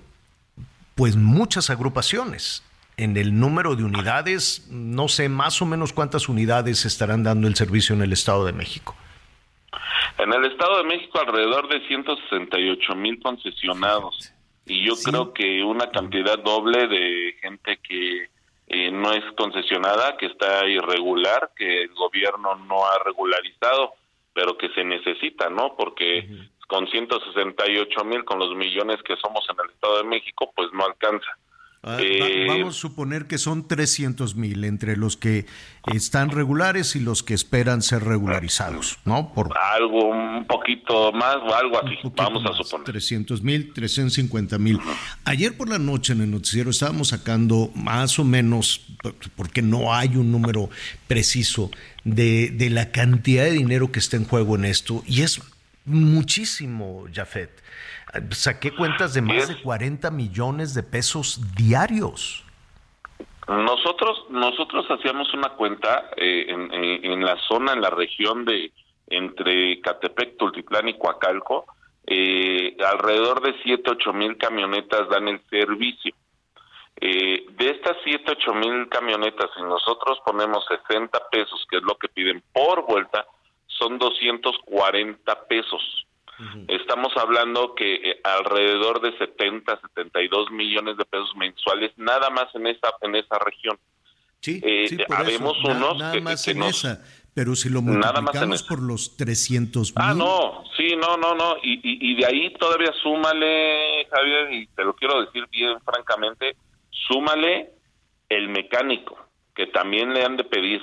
pues muchas agrupaciones. En el número de unidades, no sé más o menos cuántas unidades estarán dando el servicio en el Estado de México. En el Estado de México alrededor de 168 mil concesionados y yo creo que una cantidad doble de gente que eh, no es concesionada, que está irregular, que el gobierno no ha regularizado, pero que se necesita, ¿no? Porque con 168 mil, con los millones que somos en el Estado de México, pues no alcanza. Ah, eh, vamos a suponer que son 300 mil entre los que están regulares y los que esperan ser regularizados, ¿no? Por algo un poquito más o algo así, vamos a suponer. 300 mil, 350 mil. Ayer por la noche en el noticiero estábamos sacando más o menos, porque no hay un número preciso, de, de la cantidad de dinero que está en juego en esto, y es muchísimo, Jafet saqué cuentas de más de 40 millones de pesos diarios. Nosotros nosotros hacíamos una cuenta eh, en, la zona, en la región de entre Catepec, Tultiplán y Coacalco, eh, alrededor de 7, 8 mil camionetas dan el servicio. Eh, de estas 7, 8 mil camionetas, si nosotros ponemos 60 pesos, que es lo que piden por vuelta, son 240 pesos. Estamos hablando que eh, alrededor de 70, 72 millones de pesos mensuales nada más en esa en esa región. Sí, eh, sí habemos unos nada más en esa, pero si lo multiplicamos por los 300 ah, mil. Ah, no, sí, no, no, no, y, y, de ahí todavía súmale, Javier, y te lo quiero decir bien francamente, súmale el mecánico, que también le han de pedir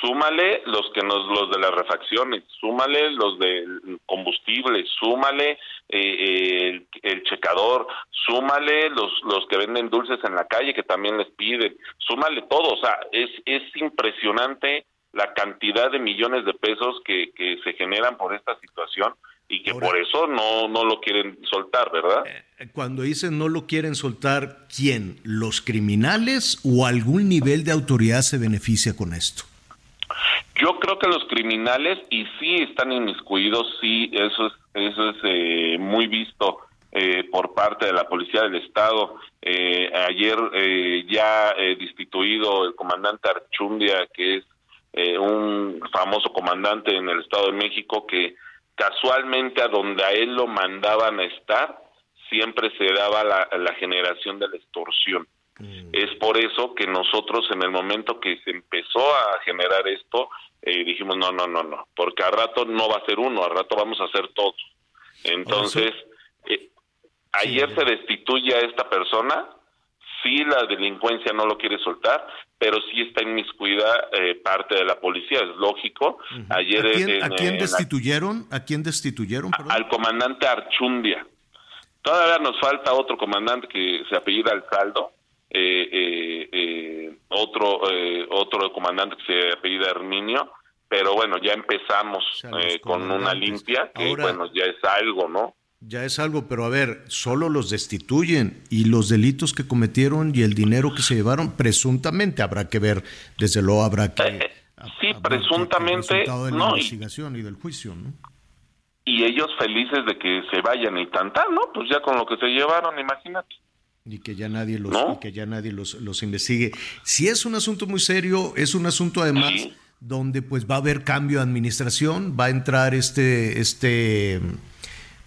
súmale los que nos los de las refacciones, súmale los de combustible, súmale eh, el, checador, súmale los los que venden dulces en la calle que también les piden, súmale todo, o sea, es es impresionante la cantidad de millones de pesos que, que se generan por esta situación y que por eso no, no lo quieren soltar, ¿verdad? Eh, cuando dicen no lo quieren soltar, ¿quién? ¿Los criminales o algún nivel de autoridad se beneficia con esto? Yo creo que los criminales, y sí están inmiscuidos, sí, eso es, eso es eh, muy visto eh, por parte de la Policía del Estado. Eh, ayer ya destituido el comandante Archundia, que es un famoso comandante en el Estado de México, que casualmente a donde a él lo mandaban a estar, siempre se daba la, la generación de la extorsión. Mm. Es por eso que nosotros en el momento que se empezó a generar esto, eh, dijimos, no, no, no, no, porque a rato no va a ser uno, a rato vamos a ser todos. Entonces, eh, ayer se destituye a esta persona, sí la delincuencia no lo quiere soltar, pero sí está inmiscuida eh, parte de la policía, es lógico. Ayer ¿A quién, destituyeron? ¿A quién destituyeron? Al comandante Archundia. Todavía nos falta otro comandante que se apellida Alzaldo, eh, eh, eh, otro otro comandante que se apellida Herminio, pero bueno, ya empezamos con una limpia, que bueno, ya es algo, ¿no? Ya es algo, pero a ver, solo los destituyen y los delitos que cometieron y el dinero que se llevaron, presuntamente habrá que ver, desde luego habrá que... sí, presuntamente... de la investigación y, del juicio, ¿no? Y ellos felices de que se vayan y tan ¿no? Pues ya con lo que se llevaron, imagínate y que ya nadie los que ya nadie los, los investigue. Si es un asunto muy serio, es un asunto además donde pues va a haber cambio de administración, va a entrar este este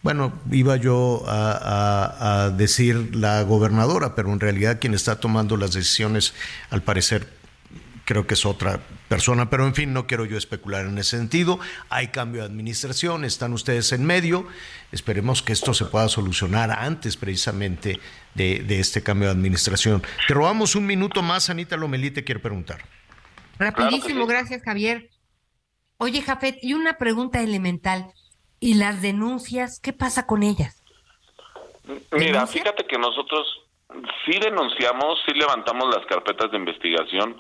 bueno, iba yo a, a, decir la gobernadora, pero en realidad quien está tomando las decisiones, al parecer, creo que es otra persona, pero en fin, no quiero yo especular en ese sentido. Hay cambio de administración, están ustedes en medio. Esperemos que esto se pueda solucionar antes precisamente de, este cambio de administración. Te robamos un minuto más, Anita Lomelí te quiere preguntar. Rapidísimo, gracias Javier. Oye, Jafet, y una pregunta elemental. ¿Y las denuncias, qué pasa con ellas? Mira, fíjate que nosotros sí denunciamos, sí levantamos las carpetas de investigación.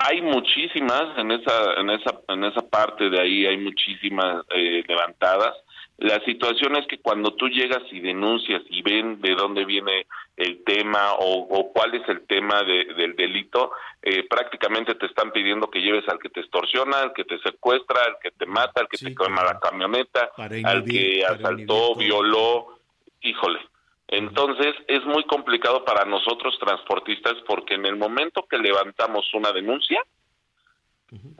Hay muchísimas en esa en esa en esa parte de ahí hay muchísimas eh, levantadas. La situación es que cuando tú llegas y denuncias y ven de dónde viene el tema o, cuál es el tema del delito, eh, prácticamente te están pidiendo que lleves al que te extorsiona, al que te secuestra, al que te mata, al que te quema la camioneta, al que asaltó, violó. Híjole, entonces es muy complicado para nosotros transportistas porque en el momento que levantamos una denuncia,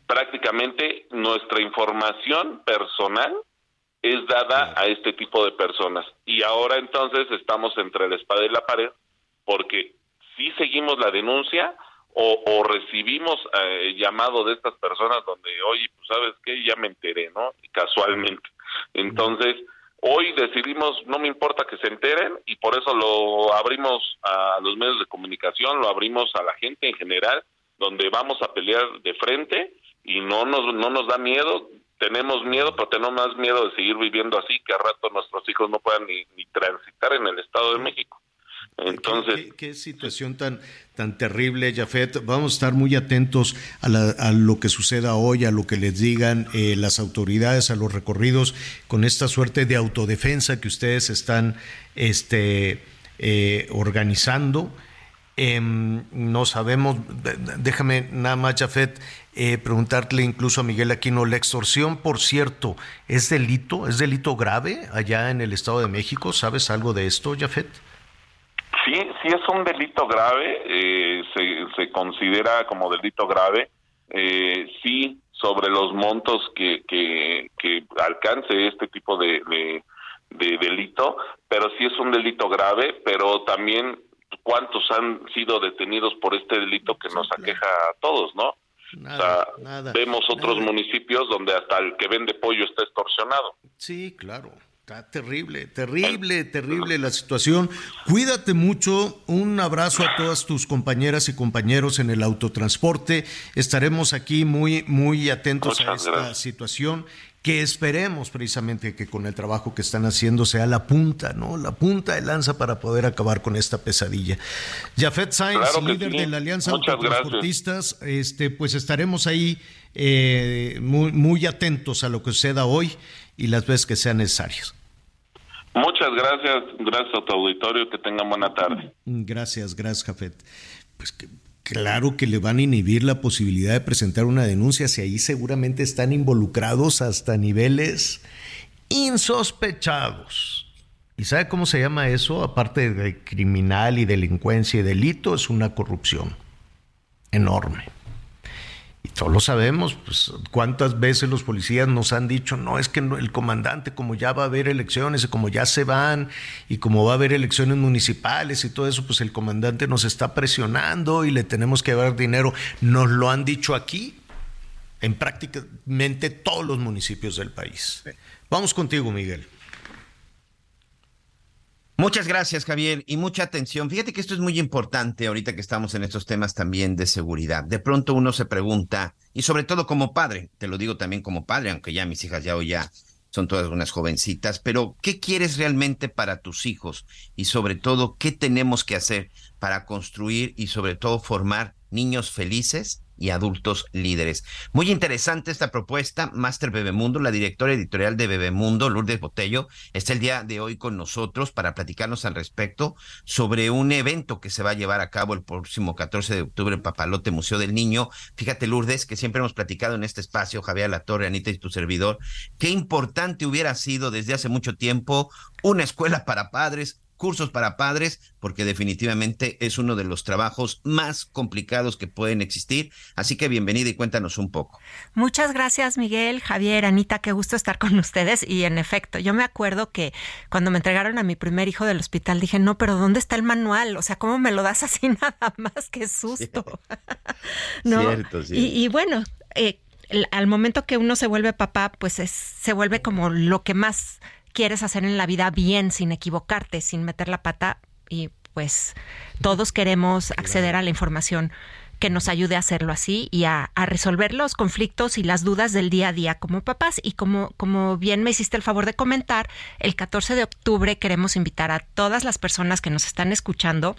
prácticamente nuestra información personal es dada a este tipo de personas. Y ahora entonces estamos entre la espada y la pared porque si seguimos la denuncia o, recibimos eh, llamado de estas personas donde, oye, pues sabes qué, ya me enteré, ¿no? Casualmente. Entonces... Hoy decidimos, no me importa que se enteren y por eso lo abrimos a los medios de comunicación, lo abrimos a la gente en general, donde vamos a pelear de frente y no nos, no nos da miedo, tenemos miedo, pero tenemos más miedo de seguir viviendo así, que a rato nuestros hijos no puedan ni, ni transitar en el Estado de México. Entonces, ¿Qué, situación tan, tan terrible, Jafet. Vamos a estar muy atentos a, lo que suceda hoy, a lo que les digan eh, las autoridades, a los recorridos, con esta suerte de autodefensa que ustedes están este, eh, organizando. Em, no sabemos, déjame nada más, Jafet, eh, preguntarle incluso a Miguel Aquino, la extorsión, por cierto, ¿es delito? ¿Es delito grave allá en el Estado de México? ¿Sabes algo de esto, Jafet? Sí, sí es un delito grave, eh, se, considera como delito grave, eh, sí sobre los montos que, que, alcance este tipo de, de delito, pero sí es un delito grave, pero también cuántos han sido detenidos por este delito que nos aqueja a todos, ¿no? Nada, o sea, vemos otros municipios donde hasta el que vende pollo está extorsionado. Sí, claro. Está terrible, terrible, terrible la situación. Cuídate mucho. Un abrazo a todas tus compañeras y compañeros en el autotransporte. Estaremos aquí muy, muy atentos a esta situación que esperemos precisamente que con el trabajo que están haciendo sea la punta, ¿no? La punta de lanza para poder acabar con esta pesadilla. Jafet Sainz, líder de la Alianza Autotransportistas, este, pues estaremos ahí eh, muy, muy atentos a lo que suceda hoy y las veces que sean necesarias. Muchas gracias, gracias a tu auditorio, que tengan buena tarde. Gracias, gracias, Jafet. Pues que claro que le van a inhibir la posibilidad de presentar una denuncia si ahí seguramente están involucrados hasta niveles insospechados. ¿Y sabe cómo se llama eso? Aparte de criminal y delincuencia y delito, es una corrupción enorme. Todos lo sabemos, pues cuántas veces los policías nos han dicho, no, es que el comandante, como ya va a haber elecciones y como ya se van y como va a haber elecciones municipales y todo eso, pues el comandante nos está presionando y le tenemos que dar dinero. Nos lo han dicho aquí, en prácticamente todos los municipios del país. Vamos contigo, Miguel. Muchas gracias, Javier, y mucha atención. Fíjate que esto es muy importante ahorita que estamos en estos temas también de seguridad. De pronto uno se pregunta, y sobre todo como padre, te lo digo también como padre, aunque ya mis hijas ya hoy ya son todas unas jovencitas, pero ¿qué quieres realmente para tus hijos? Y sobre todo, ¿qué tenemos que hacer para construir y sobre todo formar niños felices y adultos líderes. Muy interesante esta propuesta. Master Bebemundo, la directora editorial de Bebemundo, Lourdes Botello, está el día de hoy con nosotros para platicarnos al respecto sobre un evento que se va a llevar a cabo el próximo 14 de octubre en Papalote, Museo del Niño. Fíjate, Lourdes, que siempre hemos platicado en este espacio, Javier Latorre, Anita y tu servidor, qué importante hubiera sido desde hace mucho tiempo una escuela para padres, cursos para padres, porque definitivamente es uno de los trabajos más complicados que pueden existir. Así que bienvenida y cuéntanos un poco. Muchas gracias, Miguel, Javier, Anita, qué gusto estar con ustedes. Y en efecto, yo me acuerdo que cuando me entregaron a mi primer hijo del hospital dije, no, pero ¿dónde está el manual? O sea, ¿cómo me lo das así nada más? Qué susto. ¿No? Cierto, Y, y, bueno, eh, al momento que uno se vuelve papá, pues se vuelve como lo que más quieres hacer en la vida bien, sin equivocarte, sin meter la pata y pues todos queremos acceder a la información que nos ayude a hacerlo así y a, resolver los conflictos y las dudas del día a día como papás. Y como, como bien me hiciste el favor de comentar, el 14 de octubre queremos invitar a todas las personas que nos están escuchando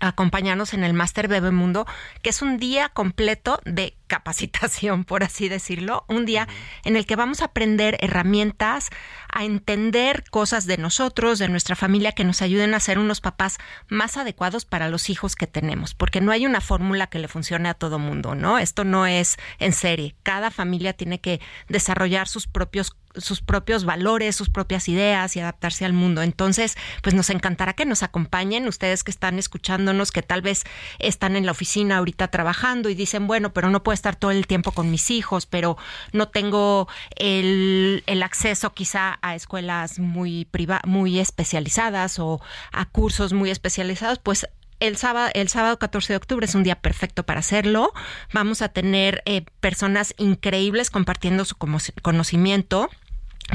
a acompañarnos en el Máster Bebemundo, que es un día completo de capacitación, por así decirlo, un día en el que vamos a aprender herramientas, a entender cosas de nosotros, de nuestra familia, que nos ayuden a ser unos papás más adecuados para los hijos que tenemos, porque no hay una fórmula que le funcione a todo mundo, ¿no? Esto no es en serie. Cada familia tiene que desarrollar sus propios sus propios valores, sus propias ideas y adaptarse al mundo. Entonces, pues nos encantará que nos acompañen, ustedes que están escuchándonos, que tal vez están en la oficina ahorita trabajando y dicen, bueno, pero no puedo estar todo el tiempo con mis hijos, pero no tengo el, el acceso quizá a escuelas muy, muy especializadas o a cursos muy especializados, pues el sábado, el sábado 14 de octubre es un día perfecto para hacerlo. Vamos a tener eh, personas increíbles compartiendo su conocimiento.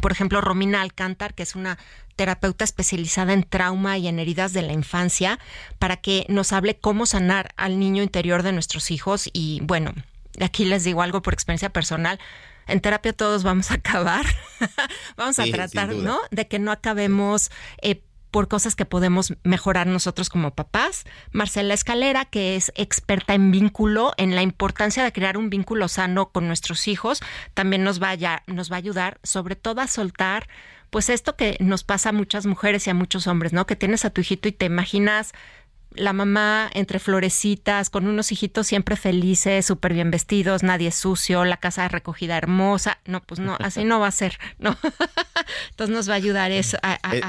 Por ejemplo, Romina Alcántar, que es una terapeuta especializada en trauma y en heridas de la infancia, para que nos hable cómo sanar al niño interior de nuestros hijos. Y bueno, aquí les digo algo por experiencia personal. En terapia todos vamos a acabar. vamos a tratar, ¿no? De que no acabemos eh, por cosas que podemos mejorar nosotros como papás. Marcela Escalera, que es experta en vínculo, en la importancia de crear un vínculo sano con nuestros hijos, también nos va a, nos va a ayudar sobre todo a soltar pues esto que nos pasa a muchas mujeres y a muchos hombres, ¿no? Que tienes a tu hijito y te imaginas la mamá entre florecitas, con unos hijitos siempre felices, súper bien vestidos, nadie sucio, la casa recogida hermosa. No, pues no, así no va a ser, ¿no? Entonces nos va a ayudar eso a, eh,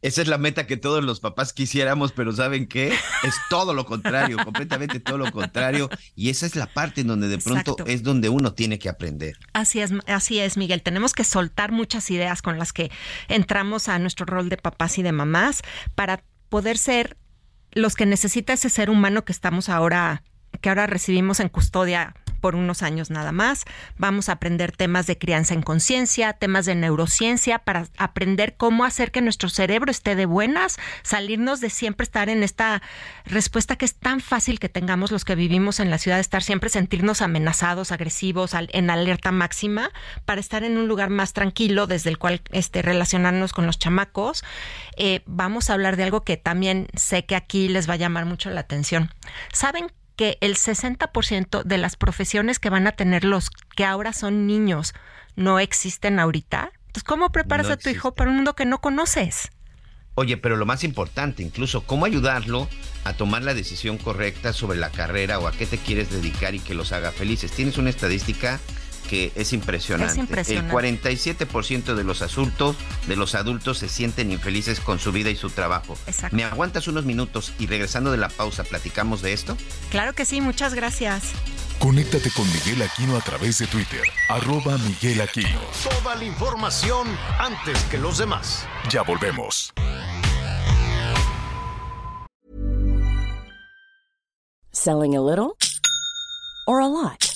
Esa es la meta que todos los papás quisiéramos, pero ¿saben qué? Es todo lo contrario, completamente todo lo contrario. Y esa es la parte en donde de pronto es donde uno tiene que aprender. Así es, así es, Miguel. Tenemos que soltar muchas ideas con las que entramos a nuestro rol de papás y de mamás para poder ser los que necesita ese ser humano que estamos ahora, que ahora recibimos en custodia por unos años nada más. Vamos a aprender temas de crianza en conciencia, temas de neurociencia, para aprender cómo hacer que nuestro cerebro esté de buenas, salirnos de siempre estar en esta respuesta que es tan fácil que tengamos los que vivimos en la ciudad, estar siempre sentirnos amenazados, agresivos, en alerta máxima, para estar en un lugar más tranquilo desde el cual este, relacionarnos con los chamacos. Eh, vamos a hablar de algo que también sé que aquí les va a llamar mucho la atención. ¿Saben que el 60% de las profesiones que van a tener los que ahora son niños no existen ahorita. Entonces, ¿cómo preparas a tu hijo para un mundo que no conoces? Oye, pero lo más importante, incluso, ¿cómo ayudarlo a tomar la decisión correcta sobre la carrera o a qué te quieres dedicar y que los haga felices? Tienes una estadística que es impresionante. El 47% de los adultos, de los adultos se sienten infelices con su vida y su trabajo. ¿Me aguantas unos minutos y regresando de la pausa platicamos de esto? Claro que sí, muchas gracias. Conéctate con Miguel Aquino a través de Twitter, arroba Miguel Aquino. Toda la información antes que los demás. Ya volvemos. Selling a little or a lot.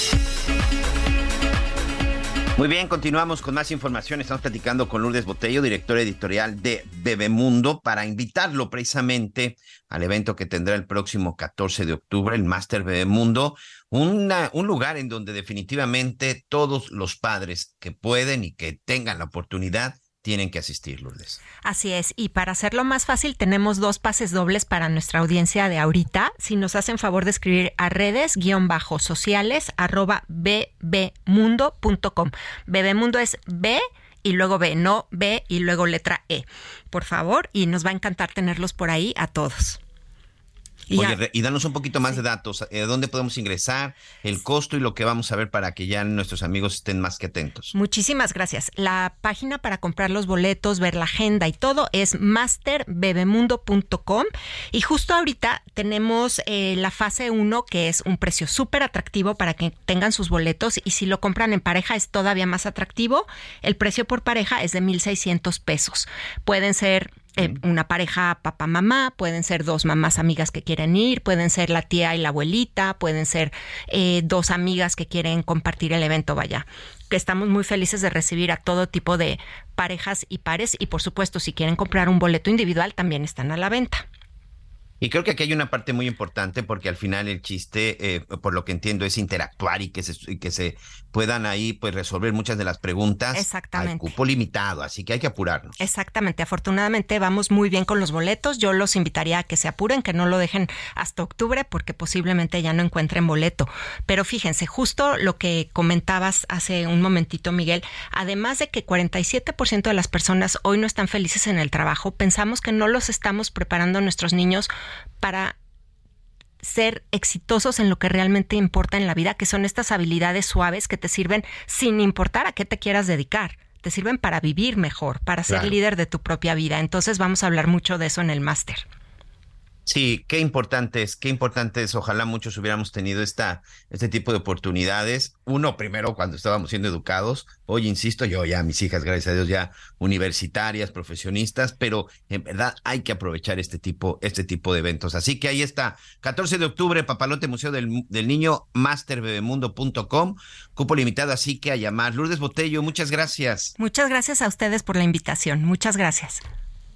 Muy bien, continuamos con más información. Estamos platicando con Lourdes Botello, directora editorial de Bebemundo, para invitarlo precisamente al evento que tendrá el próximo 14 de octubre, el Master Bebemundo, una, un lugar en donde definitivamente todos los padres que pueden y que tengan la oportunidad tienen que asistir, Lourdes. Así es, y para hacerlo más fácil tenemos dos pases dobles para nuestra audiencia de ahorita. Si nos hacen favor de escribir a redes guion bajo sociales arroba bbmundo.com. Bebemundo es B y luego B, no B y luego letra E. Por favor, y nos va a encantar tenerlos por ahí a todos. Oye, y danos un poquito más de datos, eh, dónde podemos ingresar, el costo y lo que vamos a ver para que ya nuestros amigos estén más que atentos. Muchísimas gracias. La página para comprar los boletos, ver la agenda y todo es masterbebemundo.com y justo ahorita tenemos eh, la fase 1 que es un precio súper atractivo para que tengan sus boletos y si lo compran en pareja es todavía más atractivo. El precio por pareja es de 1.600 pesos. Pueden ser eh, una pareja papá-mamá, pueden ser dos mamás amigas que quieren ir, pueden ser la tía y la abuelita, pueden ser eh, dos amigas que quieren compartir el evento, vaya. Que estamos muy felices de recibir a todo tipo de parejas y pares y por supuesto si quieren comprar un boleto individual también están a la venta. Y creo que aquí hay una parte muy importante porque al final el chiste, eh, por lo que entiendo, es interactuar y que se, que se puedan ahí pues resolver muchas de las preguntas Exactamente. al cupo limitado, así que hay que apurarnos. Exactamente, afortunadamente vamos muy bien con los boletos, yo los invitaría a que se apuren, que no lo dejen hasta octubre porque posiblemente ya no encuentren boleto. Pero fíjense, justo lo que comentabas hace un momentito, Miguel, además de que 47% de las personas hoy no están felices en el trabajo, pensamos que no los estamos preparando a nuestros niños para ser exitosos en lo que realmente importa en la vida, que son estas habilidades suaves que te sirven sin importar a qué te quieras dedicar. Te sirven para vivir mejor, para ser líder de tu propia vida. Entonces vamos a hablar mucho de eso en el máster. Sí, qué importante es, qué importante es. Ojalá muchos hubiéramos tenido esta, este tipo de oportunidades. Uno, primero, cuando estábamos siendo educados. Hoy, insisto, yo ya, mis hijas, gracias a Dios, ya universitarias, profesionistas, pero en verdad hay que aprovechar este tipo, este tipo de eventos. Así que ahí está, 14 de octubre, Papalote Museo del, del Niño, masterbebemundo.com, cupo limitado, así que a llamar. Lourdes Botello, muchas gracias. Muchas gracias a ustedes por la invitación. Muchas gracias.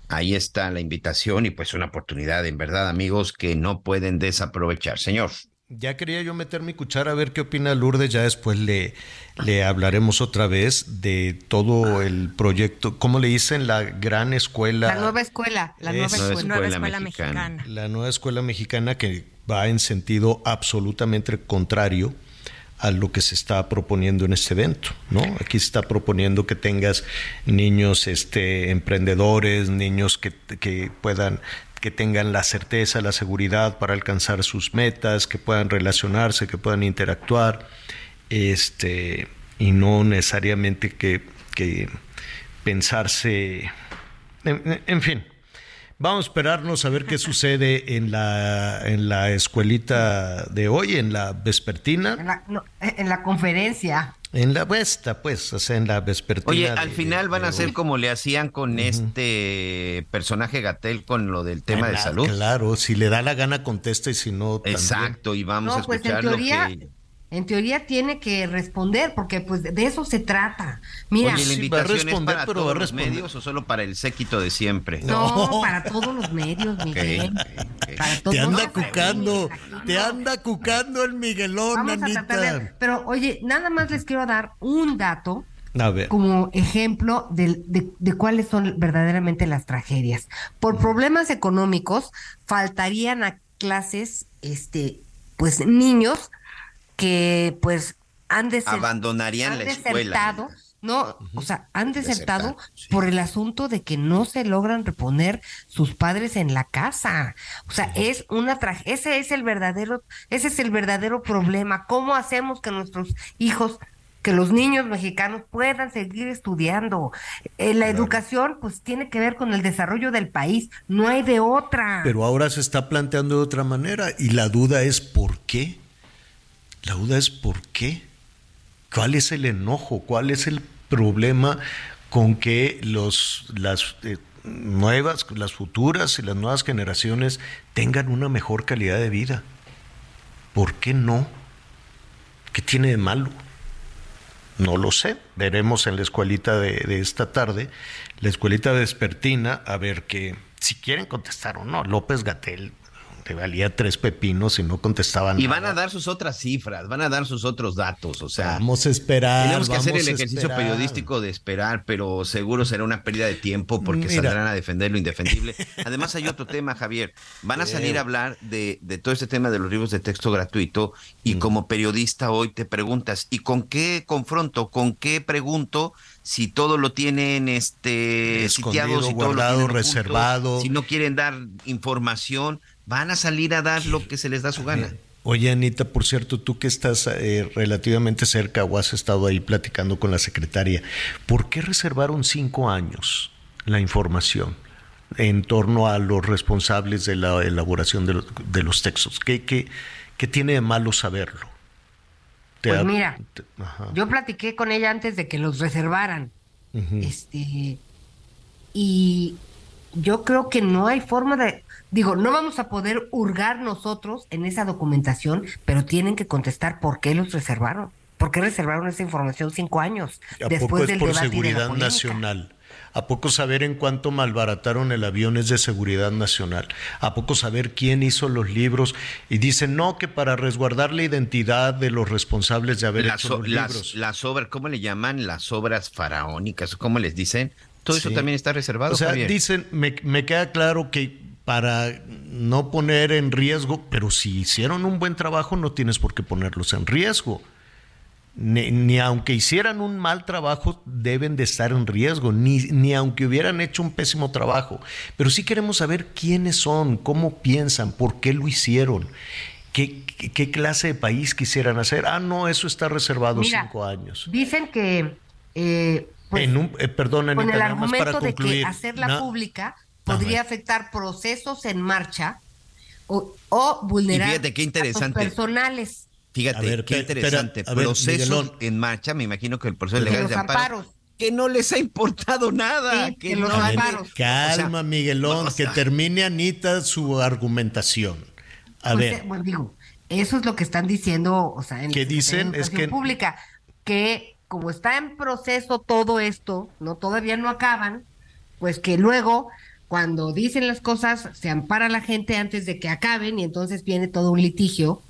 Ahí está la invitación y pues una oportunidad, en verdad, amigos, que no pueden desaprovechar. Señor. Ya quería yo meter mi cuchara a ver qué opina Lourdes, ya después le, le hablaremos otra vez de todo el proyecto, ¿cómo le dicen? La gran escuela. La nueva escuela, la nueva, escuela, mexicana. La nueva escuela mexicana que va en sentido absolutamente contrario a lo que se está proponiendo en este evento, ¿no? Aquí se está proponiendo que tengas niños este, emprendedores, niños que, que puedan que tengan la certeza, la seguridad para alcanzar sus metas, que puedan relacionarse, que puedan interactuar, este, y no necesariamente que, que pensarse, en fin, Vamos a esperarnos a ver qué sucede en la, en la escuelita de hoy, en la vespertina. En la, conferencia. En la vuesta, pues, o sea, en la vespertina. Oye, al final van a ser como le hacían con este personaje Gatel con lo del tema de salud. Claro, si le da la gana contesta y si no. Exacto, y vamos a pues, escuchar lo que en teoría tiene que responder porque pues de eso se trata. Mira, Oye, la invitación es para todos los medios o solo para el séquito de siempre. No, para todos los medios, Miguel. te anda cucando, te anda cucando el Miguelón, Anita. pero oye, nada más les quiero dar un dato. como ejemplo de, de, de, cuáles son verdaderamente las tragedias. Por problemas económicos, faltarían a clases, este, pues niños que pues han abandonarían la escuela. No, o sea, han desertado por el asunto de que no se logran reponer sus padres en la casa. O sea, es una tragedia. Ese es el verdadero, ese es el verdadero problema. ¿Cómo hacemos que nuestros hijos, que los niños mexicanos puedan seguir estudiando? Eh, la educación, pues, tiene que ver con el desarrollo del país. No hay de otra. Pero ahora se está planteando de otra manera y la duda es ¿por qué? La duda es ¿por qué? ¿Cuál es el enojo? ¿Cuál es el problema con que los, las eh, nuevas, las futuras y las nuevas generaciones tengan una mejor calidad de vida? ¿Por qué no? ¿Qué tiene de malo? No lo sé. Veremos en la escuelita de, de esta tarde, la escuelita vespertina, a ver que si quieren contestar o no. López Gatel te valía tres pepinos y no contestaban. Y van a dar sus otras cifras, van a dar sus otros datos, o sea. Vamos a esperar. Tenemos que hacer el ejercicio periodístico de esperar, pero seguro será una pérdida de tiempo porque saldrán a defender lo indefendible. Además hay otro tema, Javier. Van a salir a hablar de, de todo este tema de los libros de texto gratuito y mm. como periodista hoy te preguntas, ¿y con qué confronto? ¿Con qué pregunto? si todo lo tienen este sitiado, si todo lo reservado, si no quieren dar información, van a salir a dar lo que se les da su gana. Oye, Anita, por cierto, tú que estás eh, relativamente cerca o has estado ahí platicando con la secretaria, ¿por qué reservaron cinco años la información en torno a los responsables de la elaboración de, los, textos? ¿Qué, qué, tiene de malo saberlo? Pues mira, yo platiqué con ella antes de que los reservaran. Este, y yo creo que no hay forma de Digo, no vamos a poder hurgar nosotros en esa documentación, pero tienen que contestar por qué los reservaron. ¿Por qué reservaron esa información cinco años después del por seguridad nacional? ¿A poco saber en cuánto malbarataron el avión es de seguridad nacional? ¿A poco saber quién hizo los libros? Y dicen, no, que para resguardar la identidad de los responsables de haber hecho los libros. Las obras, ¿cómo le llaman? Las obras faraónicas, ¿cómo les dicen? Todo eso también está reservado. O sea, dicen, me, me queda claro que para no poner en riesgo, pero si hicieron un buen trabajo no tienes por qué ponerlos en riesgo. Ni, aunque hicieran un mal trabajo deben de estar en riesgo, ni, ni aunque hubieran hecho un pésimo trabajo. Pero sí queremos saber quiénes son, cómo piensan, por qué lo hicieron. ¿Qué, qué, clase de país quisieran hacer? Ah, no, eso está reservado cinco años. Dicen que, eh, pues, en un, eh, perdón, con el argumento de que hacerla pública podría afectar procesos en marcha o, vulnerar fíjate qué interesante. personales. Fíjate, qué interesante. Proceso en marcha, me imagino que el proceso legal de amparo, que no les ha importado nada. que, los amparos. Calma, Miguelón, que termine Anita su argumentación. A pues, ver. Eh, bueno, digo, eso es lo que están diciendo, o sea, en ¿Qué dicen? la es que pública, que como está en proceso todo esto, no todavía no acaban, pues que luego cuando dicen las cosas se ampara la gente antes de que acaben y entonces viene todo un litigio.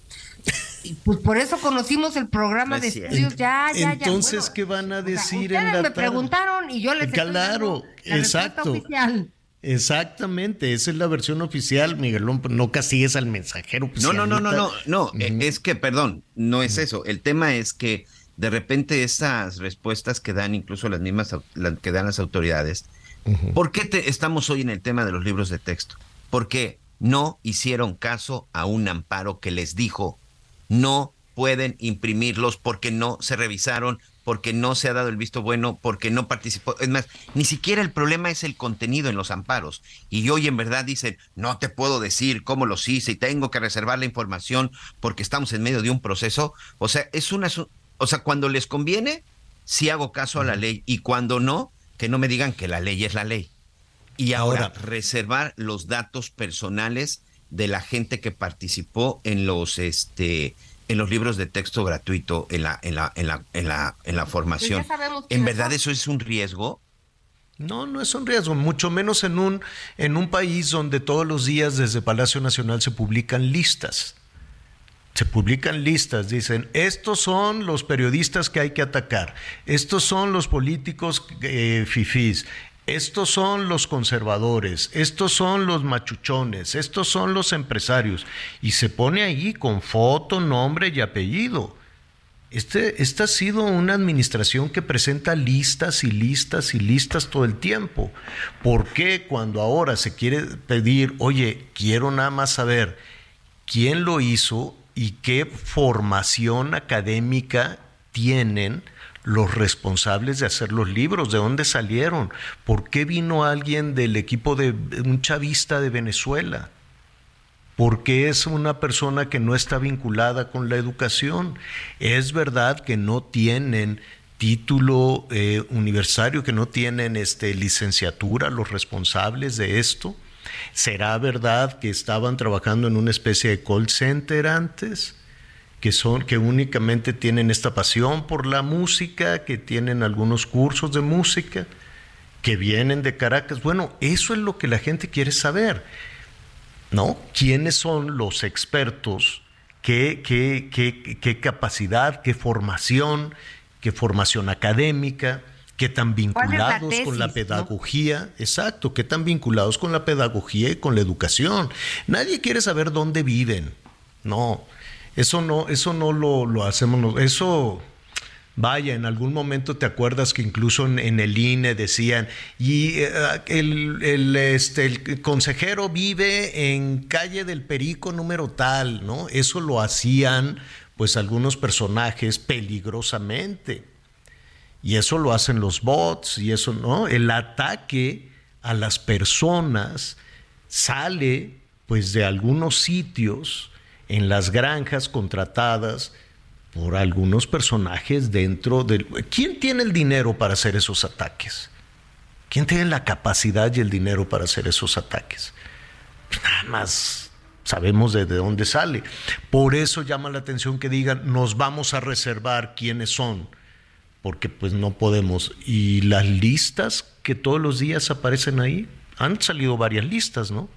Y pues por eso conocimos el programa de estudios ya, ya, Entonces, ¿qué van a decir en la me preguntaron y yo les Claro, exacto. Oficial. Exactamente, esa es la versión oficial, Miguelón, no castigues al mensajero. no, no, no, no, no, no, es que, perdón, no es eso. El tema es que de repente esas respuestas que dan incluso las mismas que dan las autoridades, ¿por qué te, estamos hoy en el tema de los libros de texto? Porque no hicieron caso a un amparo que les dijo no pueden imprimirlos porque no se revisaron, porque no se ha dado el visto bueno, porque no participó. Es más, ni siquiera el problema es el contenido en los amparos. Y hoy en verdad dicen, no te puedo decir cómo los hice y tengo que reservar la información porque estamos en medio de un proceso. O sea, es una... O sea, cuando les conviene, sí hago caso a la ley y cuando no, que no me digan que la ley es la ley. Y ahora, reservar los datos personales de la gente que participó en los este en los libros de texto gratuito en la en la en la en la, en la formación. ¿En verdad eso es un riesgo? No, no es un riesgo, mucho menos en un en un país donde todos los días desde Palacio Nacional se publican listas. Se publican listas, dicen, estos son los periodistas que hay que atacar, estos son los políticos eh, estos son los conservadores, estos son los machuchones, estos son los empresarios. Y se pone ahí con foto, nombre y apellido. Este, esta ha sido una administración que presenta listas y listas y listas todo el tiempo. ¿Por qué cuando ahora se quiere pedir, oye, quiero nada más saber quién lo hizo y qué formación académica tienen? los responsables de hacer los libros, de dónde salieron, por qué vino alguien del equipo de un chavista de Venezuela, por qué es una persona que no está vinculada con la educación. Es verdad que no tienen título eh, universitario, que no tienen este, licenciatura los responsables de esto. ¿Será verdad que estaban trabajando en una especie de call center antes? que son que únicamente tienen esta pasión por la música, que tienen algunos cursos de música, que vienen de Caracas. Bueno, eso es lo que la gente quiere saber. ¿No? ¿Quiénes son los expertos? ¿Qué, qué, qué, qué capacidad, qué formación, qué formación académica? Qué tan vinculados con la pedagogía, exacto, qué tan vinculados con la pedagogía y con la educación. Nadie quiere saber dónde viven, no, eso no, eso no lo, hacemos, eso... Vaya, en algún momento te acuerdas que incluso en, el INE decían, y eh, el, este, el consejero vive en calle del Perico número tal, ¿no? Eso lo hacían pues algunos personajes peligrosamente. Y eso lo hacen los bots, y eso, ¿no? El ataque a las personas sale pues de algunos sitios en las granjas contratadas por algunos personajes dentro del... ¿Quién tiene el dinero para hacer esos ataques? ¿Quién tiene la capacidad y el dinero para hacer esos ataques? Pues nada más sabemos de, dónde sale. Por eso llama la atención que digan, nos vamos a reservar quiénes son, porque pues no podemos. Y las listas que todos los días aparecen ahí, han salido varias listas, ¿no?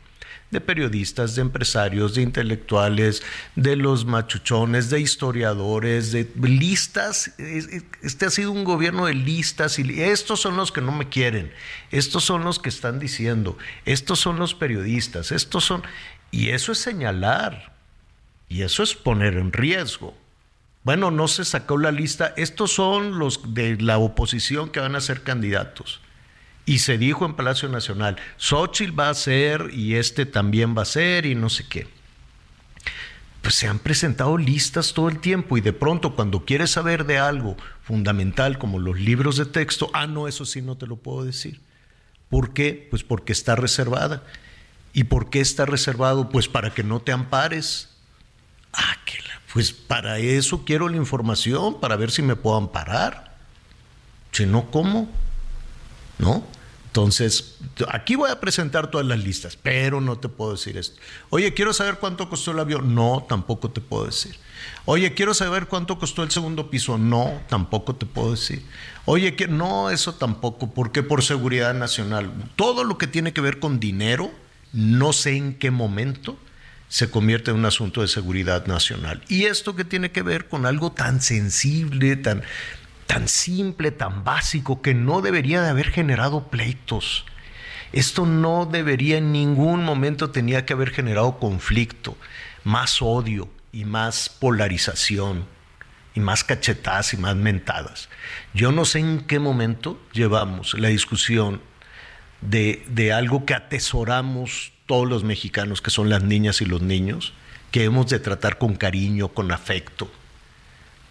de periodistas, de empresarios, de intelectuales, de los machuchones, de historiadores, de listas. Este ha sido un gobierno de listas y estos son los que no me quieren, estos son los que están diciendo, estos son los periodistas, estos son... Y eso es señalar, y eso es poner en riesgo. Bueno, no se sacó la lista, estos son los de la oposición que van a ser candidatos y se dijo en Palacio Nacional, Xochitl va a ser y este también va a ser y no sé qué. Pues se han presentado listas todo el tiempo y de pronto cuando quieres saber de algo fundamental como los libros de texto, ah, no, eso sí no te lo puedo decir. ¿Por qué? Pues porque está reservada. ¿Y por qué está reservado? Pues para que no te ampares. Ah, que pues para eso quiero la información, para ver si me puedo amparar. Si no, ¿cómo? ¿No? Entonces, aquí voy a presentar todas las listas, pero no te puedo decir esto. Oye, quiero saber cuánto costó el avión. No, tampoco te puedo decir. Oye, quiero saber cuánto costó el segundo piso. No, tampoco te puedo decir. Oye, que no, eso tampoco, porque por seguridad nacional. Todo lo que tiene que ver con dinero, no sé en qué momento se convierte en un asunto de seguridad nacional. Y esto que tiene que ver con algo tan sensible, tan, tan simple, tan básico, que no debería de haber generado pleitos. Esto no debería en ningún momento tenía que haber generado conflicto, más odio y más polarización y más cachetadas y más mentadas. Yo no sé en qué momento llevamos la discusión de, de algo que atesoramos todos los mexicanos, que son las niñas y los niños, que hemos de tratar con cariño, con afecto.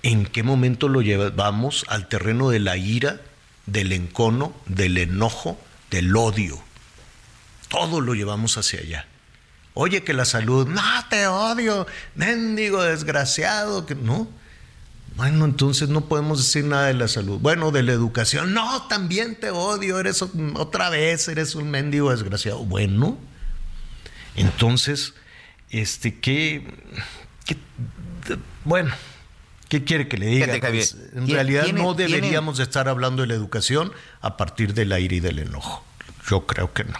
¿En qué momento lo llevamos al terreno de la ira, del encono, del enojo, del odio? Todo lo llevamos hacia allá. Oye, que la salud, no te odio, mendigo desgraciado, que no. Bueno, entonces no podemos decir nada de la salud. Bueno, de la educación, no, también te odio, eres otra vez, eres un mendigo desgraciado. Bueno, entonces, este, ¿qué, bueno, ¿qué quiere que le diga? Pues, en realidad no deberíamos de estar hablando de la educación a partir del aire y del enojo. Yo creo que no.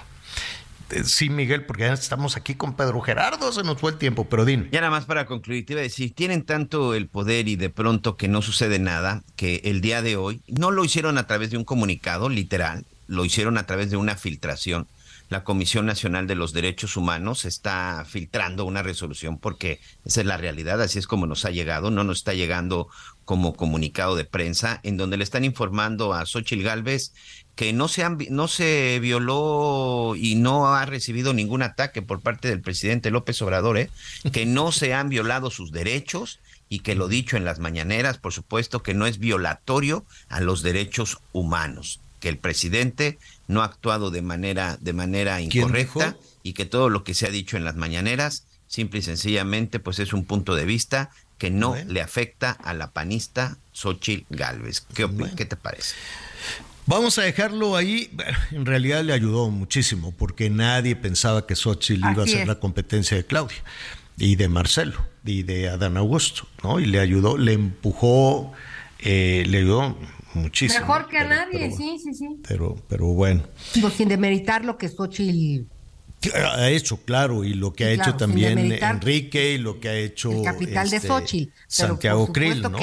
Eh, sí, Miguel, porque ya estamos aquí con Pedro Gerardo, se nos fue el tiempo, pero dime. Ya nada más para concluir, te iba a decir, tienen tanto el poder y de pronto que no sucede nada, que el día de hoy no lo hicieron a través de un comunicado, literal, lo hicieron a través de una filtración la Comisión Nacional de los Derechos Humanos está filtrando una resolución porque esa es la realidad, así es como nos ha llegado, no nos está llegando como comunicado de prensa, en donde le están informando a Xochil Gálvez que no se, no se violó y no ha recibido ningún ataque por parte del presidente López Obrador, ¿eh? que no se han violado sus derechos y que lo dicho en las mañaneras, por supuesto, que no es violatorio a los derechos humanos, que el presidente no ha actuado de manera, de manera incorrecta y que todo lo que se ha dicho en las mañaneras, simple y sencillamente, pues es un punto de vista que no le afecta a la panista Xochitl Galvez. ¿Qué, ¿Qué te parece? Vamos a dejarlo ahí. En realidad le ayudó muchísimo porque nadie pensaba que Xochitl iba a ser la competencia de Claudia y de Marcelo y de Adán Augusto, ¿no? Y le ayudó, le empujó, eh, le ayudó muchísimo. Mejor que a nadie, sí, sí, sí. Pero, pero bueno. sin demeritar lo que Xochitl ha hecho, claro, y lo que ha hecho también Enrique y lo que ha hecho el capital de este, Xochitl, Santiago Krill, ¿no?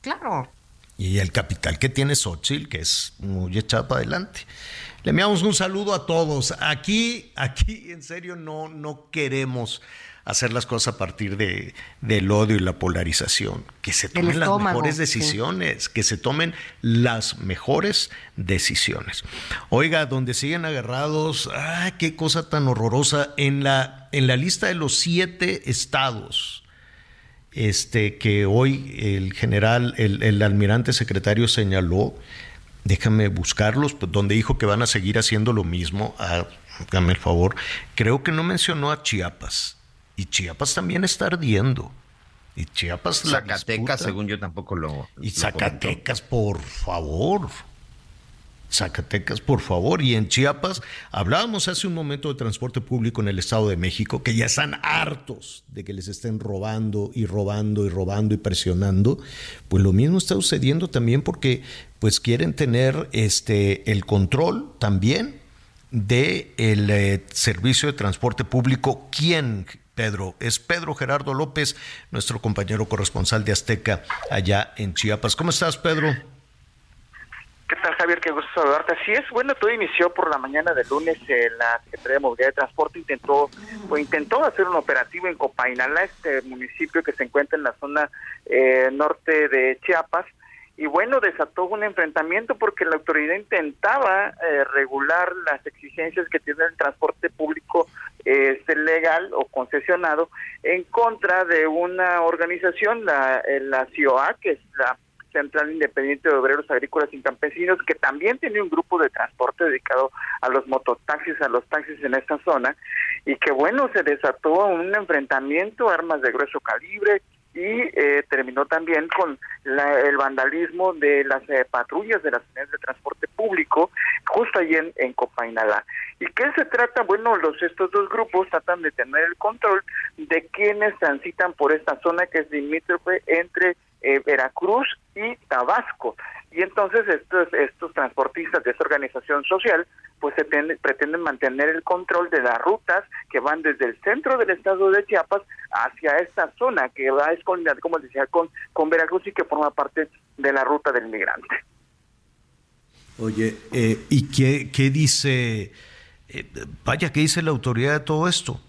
claro. Y el capital que tiene Xochitl, que es muy echado para adelante. Le enviamos un saludo a todos. Aquí, aquí, en serio, no, no queremos hacer las cosas a partir de, del odio y la polarización. Que se tomen las mejores decisiones, que se tomen las mejores decisiones. Oiga, donde siguen agarrados, ¡ah, qué cosa tan horrorosa! En la, en la lista de los siete estados este, que hoy el general, el, el almirante secretario señaló, déjame buscarlos, pues, donde dijo que van a seguir haciendo lo mismo. Dame el favor. Creo que no mencionó a Chiapas. Y Chiapas también está ardiendo. Y Chiapas. Zacatecas, según yo, tampoco lo. Y Zacatecas, por favor. Zacatecas, por favor. Y en Chiapas, hablábamos hace un momento de transporte público en el Estado de México, que ya están hartos de que les estén robando y robando y robando y presionando. Pues lo mismo está sucediendo también porque pues quieren tener este el control también de el eh, servicio de transporte público. ¿Quién Pedro. Es Pedro Gerardo López, nuestro compañero corresponsal de Azteca allá en Chiapas. ¿Cómo estás, Pedro? ¿Qué tal, Javier? Qué gusto saludarte. Así es, bueno, todo inició por la mañana del lunes. Eh, la Secretaría de Movilidad de Transporte intentó, pues, intentó hacer un operativo en Copainala, este municipio que se encuentra en la zona eh, norte de Chiapas, y bueno, desató un enfrentamiento porque la autoridad intentaba eh, regular las exigencias que tiene el transporte público este, legal o concesionado en contra de una organización, la, la CIOA, que es la Central Independiente de Obreros Agrícolas y Campesinos, que también tenía un grupo de transporte dedicado a los mototaxis, a los taxis en esta zona, y que bueno, se desató un enfrentamiento, armas de grueso calibre, y eh, terminó también con el vandalismo de las eh, patrullas de las unidades de transporte público justo allí en, en Copainalá. ¿Y qué se trata? Bueno, los estos dos grupos tratan de tener el control de quienes transitan por esta zona que es limítrofe entre eh, Veracruz y Tabasco. Y entonces estos, estos transportistas de esta organización social pues se pretenden mantener el control de las rutas que van desde el centro del estado de Chiapas hacia esta zona que va a escondida, como decía, con, con Veracruz y que forma parte de la ruta del migrante. Oye, eh, ¿y qué, qué dice, eh, vaya, qué dice la autoridad de todo esto?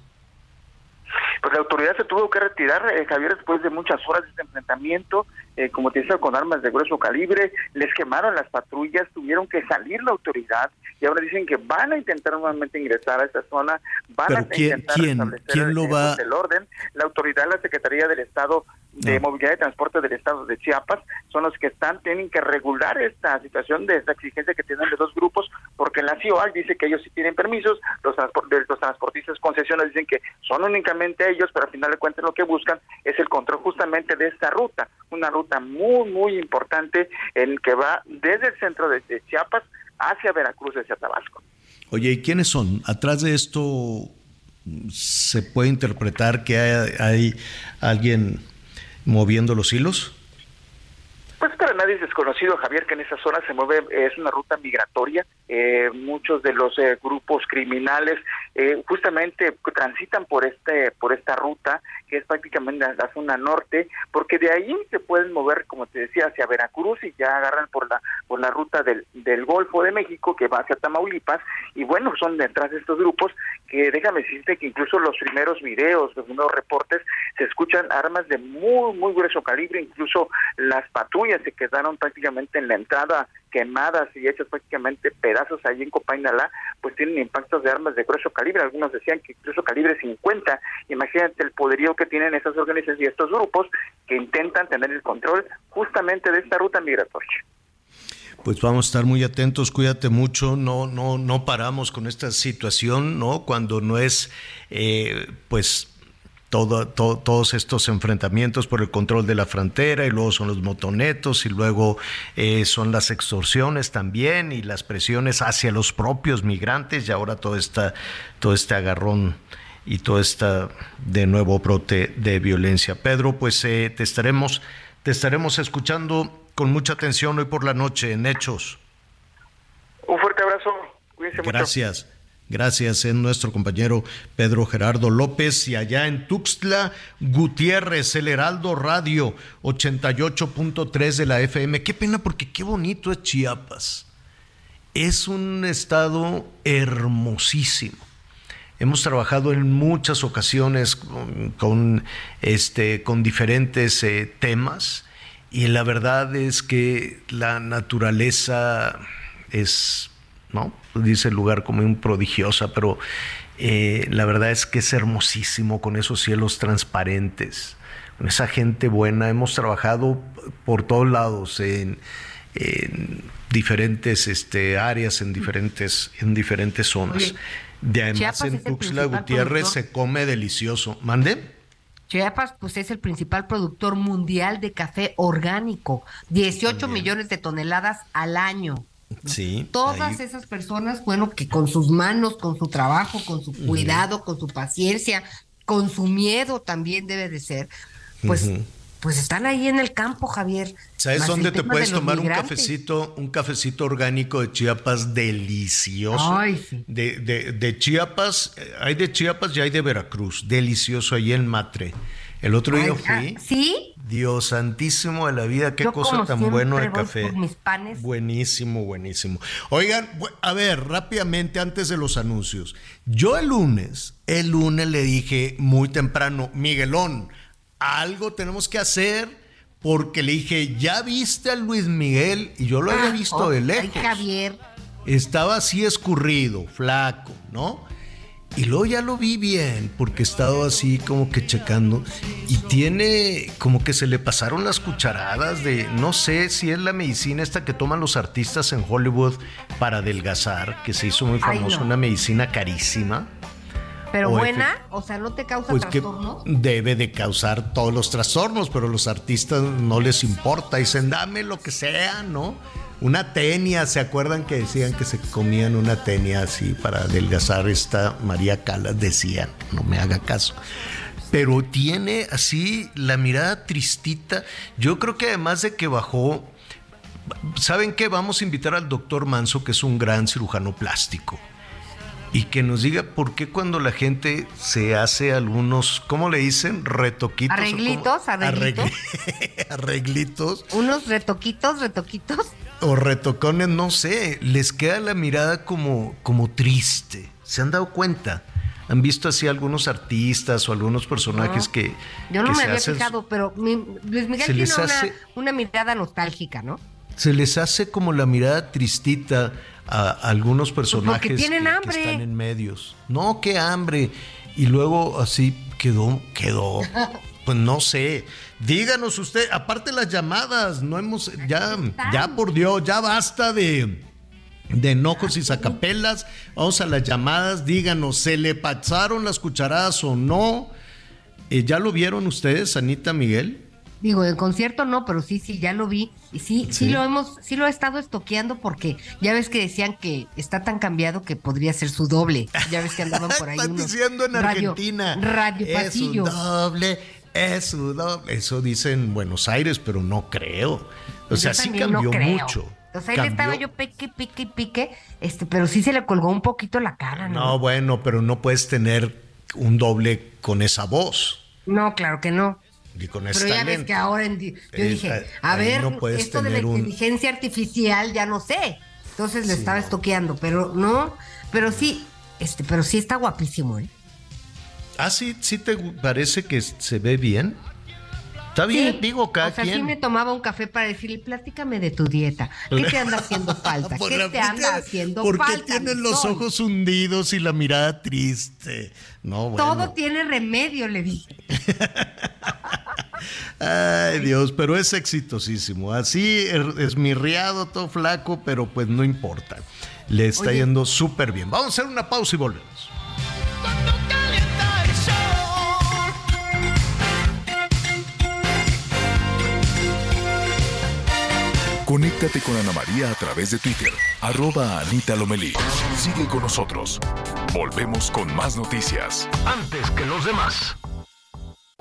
Pues la autoridad se tuvo que retirar, eh, Javier, después de muchas horas de este enfrentamiento, eh, como te decía, con armas de grueso calibre, les quemaron las patrullas, tuvieron que salir la autoridad y ahora dicen que van a intentar nuevamente ingresar a esta zona, van a intentar establecer el, orden. La autoridad, la Secretaría del Estado de Movilidad y Transporte del Estado de Chiapas son los que están, tienen que regular esta situación de esta exigencia que tienen los dos grupos, porque la CIOAL dice que ellos sí tienen permisos, los, los transportistas concesionarios dicen que son únicamente ellos, pero al final de cuentas lo que buscan es el control justamente de esta ruta, una ruta muy, muy importante en que va desde el centro de, Chiapas hacia Veracruz, hacia Tabasco. Oye, ¿y quiénes son? Atrás de esto se puede interpretar que hay alguien moviendo los hilos? Pues nadie es desconocido, Javier, que en esa zona se mueve, es una ruta migratoria. Eh, muchos de los eh, grupos criminales eh, justamente transitan por este por esta ruta que es prácticamente la zona norte, porque de ahí se pueden mover, como te decía, hacia Veracruz y ya agarran por la por la ruta del, del Golfo de México que va hacia Tamaulipas y bueno, son detrás de estos grupos que déjame decirte que incluso los primeros videos, los primeros reportes se escuchan armas de muy muy grueso calibre, incluso las patrullas se quedaron prácticamente en la entrada quemadas y hechas prácticamente pedazos allí en Copainalá, pues tienen impactos de armas de grueso calibre. Algunos decían que incluso calibre 50. Imagínate el poderío que tienen esas organizaciones y estos grupos que intentan tener el control justamente de esta ruta migratoria. Pues vamos a estar muy atentos, cuídate mucho, no, no, no paramos con esta situación, ¿no? Cuando no es, eh, pues, todos estos enfrentamientos por el control de la frontera y luego son los motonetos y luego eh, son las extorsiones también y las presiones hacia los propios migrantes y ahora todo, esta, todo este agarrón y todo este de nuevo brote de violencia. Pedro, pues eh, te, estaremos, te estaremos escuchando con mucha atención hoy por la noche en Hechos. Un fuerte abrazo. Gracias. Gracias, es nuestro compañero Pedro Gerardo López y allá en Tuxtla Gutiérrez, el Heraldo Radio 88.3 de la FM. Qué pena porque qué bonito es Chiapas. Es un estado hermosísimo. Hemos trabajado en muchas ocasiones con, este, diferentes eh, temas y la verdad es que la naturaleza es ¿no? Dice el lugar como un prodigiosa, pero eh, la verdad es que es hermosísimo con esos cielos transparentes, con esa gente buena. Hemos trabajado por todos lados, en, diferentes este, áreas, en diferentes, en diferentes zonas. de además en Tuxtla Gutiérrez se come delicioso. ¿Mande? Chiapas pues es el principal productor mundial de café orgánico, 18 millones de toneladas al año. Sí. Todas esas personas, bueno, que con sus manos, con su trabajo, con su cuidado, con su paciencia, con su miedo también debe de ser, pues, pues están ahí en el campo, Javier. ¿Sabes dónde te puedes tomar un cafecito, un cafecito orgánico de Chiapas delicioso? de, de, de, Chiapas, hay de Chiapas y hay de Veracruz, delicioso ahí en Matre. El otro día fui. Ah, ¿Sí? Dios santísimo de la vida, qué cosa tan bueno de café. mis panes. Buenísimo, buenísimo. Oigan, a ver, rápidamente antes de los anuncios. Yo el lunes, el lunes le dije muy temprano, Miguelón, algo tenemos que hacer porque le dije, ¿ya viste a Luis Miguel? Y yo lo había ah, visto de lejos. Javier. Estaba así escurrido, flaco, ¿no? Y luego ya lo vi bien, porque he estado así como que checando. Y tiene como que se le pasaron las cucharadas de, no sé si es la medicina esta que toman los artistas en Hollywood para adelgazar, que se hizo muy famosa, no. una medicina carísima. Pero O buena, efe- o sea, no te causa Pues trastornos. debe de causar todos los trastornos, pero los artistas no les importa. Dicen, dame lo que sea, ¿no? Una tenia, ¿se acuerdan que decían que se comían una tenia así para adelgazar? Esta María Calas decía, no me haga caso. Pero tiene así la mirada tristita. Yo creo que además de que bajó, ¿saben qué? Vamos a invitar al doctor Manso, que es un gran cirujano plástico y que nos diga por qué cuando la gente se hace algunos, ¿cómo le dicen? Retoquitos. Arreglitos, arreglitos. Arregli- arreglitos Unos retoquitos, retoquitos. o retocones, no sé, les queda la mirada como, como triste. ¿Se han dado cuenta? ¿Han visto así algunos artistas o algunos personajes No. que... Yo no que me se había hacen- fijado, pero mi- Luis Miguel Se tiene una, hace- una mirada nostálgica, ¿no? Se les hace como la mirada tristita a algunos personajes Pues tienen que- están en medios. No, qué hambre. Y luego así quedó, quedó. Pues no sé. Díganos usted, aparte las llamadas, no hemos, ya, ya por Dios, ya basta de, de enojos y sacapelas. Vamos a las llamadas, díganos, ¿se le pasaron las cucharadas o no? Eh, ¿Ya lo vieron ustedes, Anita Miguel? Digo, en concierto no, pero sí, sí, ya lo vi. Y sí, sí, Sí. lo hemos, sí lo he estado estoqueando porque ya ves que decían que está tan cambiado que podría ser su doble. Ya ves que andaban por ahí Están diciendo en radio- Argentina. Radio es pasillo. un doble, es un doble. Eso dice en Buenos Aires, pero no creo. O sea, Yo sí no cambió mucho. O sea, ahí le estaba Cambió. yo pique, pique, pique, este, pero sí se le colgó un poquito la cara, ¿no? No, bueno, pero no puedes tener un doble con esa voz No, claro que no. Y con ese Pero ya ves que ahora en yo dije, a ver, no esto de la un- inteligencia artificial ya no sé. Entonces le estaba estoqueando, pero no, pero sí, este, pero sí está guapísimo, ¿eh? Ah, sí, sí te parece que se ve bien. Está bien, Sí, digo, cada o sea, quien. sí me tomaba un café para decirle, platícame de tu dieta. ¿Qué te anda haciendo falta? Por ¿Qué te anda haciendo ¿Por qué falta? tienes mi los sol? ojos hundidos y la mirada triste? No, bueno. Todo tiene remedio, le dije. Ay, Dios, pero es exitosísimo. Así es, es mi riado, todo flaco, pero pues no importa. Le está Oye. yendo súper bien. Vamos a hacer una pausa y volvemos. Conéctate con Ana María a través de Twitter, arroba Anita Lomelí. Sigue con nosotros. Volvemos con más noticias. Antes que los demás.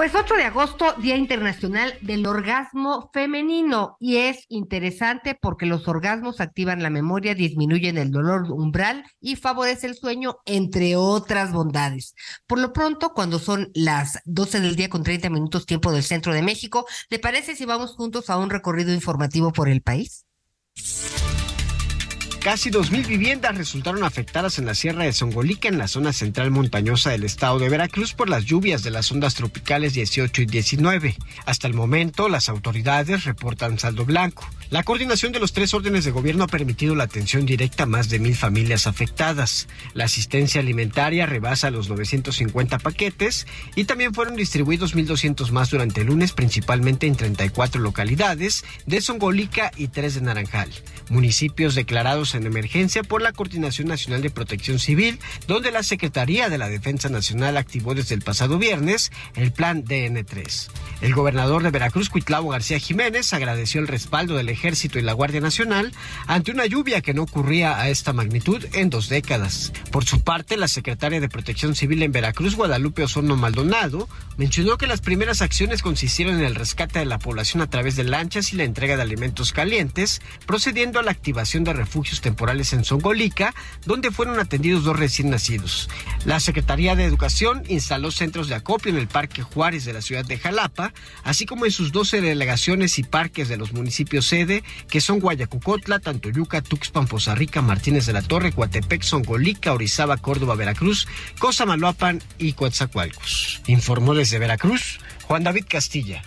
Pues 8 de agosto, Día Internacional del Orgasmo Femenino. Y es interesante porque los orgasmos activan la memoria, disminuyen el dolor umbral y favorece el sueño, entre otras bondades. Por lo pronto, cuando son las 12 del día con 30 minutos tiempo del centro de México, ¿le parece si vamos juntos a un recorrido informativo por el país? Casi 2.000 viviendas resultaron afectadas en la Sierra de Songolica, en la zona central montañosa del estado de Veracruz, por las lluvias de las ondas tropicales 18 y 19. Hasta el momento, las autoridades reportan saldo blanco. La coordinación de los tres órdenes de gobierno ha permitido la atención directa a más de mil familias afectadas. La asistencia alimentaria rebasa los 950 paquetes y también fueron distribuidos 1.200 más durante el lunes, principalmente en 34 localidades de Songolica y 3 de Naranjal, municipios declarados en emergencia por la Coordinación Nacional de Protección Civil, donde la Secretaría de la Defensa Nacional activó desde el pasado viernes el plan DN3. El gobernador de Veracruz, Cuitlavo García Jiménez, agradeció el respaldo del Ejército y la Guardia Nacional ante una lluvia que no ocurría a esta magnitud en dos décadas. Por su parte, la secretaria de Protección Civil en Veracruz, Guadalupe Osorno Maldonado, mencionó que las primeras acciones consistieron en el rescate de la población a través de lanchas y la entrega de alimentos calientes, procediendo a la activación de refugios temporales en Zongolica, donde fueron atendidos dos recién nacidos. La Secretaría de Educación instaló centros de acopio en el Parque Juárez de la ciudad de Jalapa, así como en sus 12 delegaciones y parques de los municipios sede, que son Guayacucotla, Tantoyuca, Tuxpan, Poza Rica, Martínez de la Torre, Coatepec, Zongolica, Orizaba, Córdoba, Veracruz, Cosamaloapan y Coatzacoalcos. Informó desde Veracruz Juan David Castilla.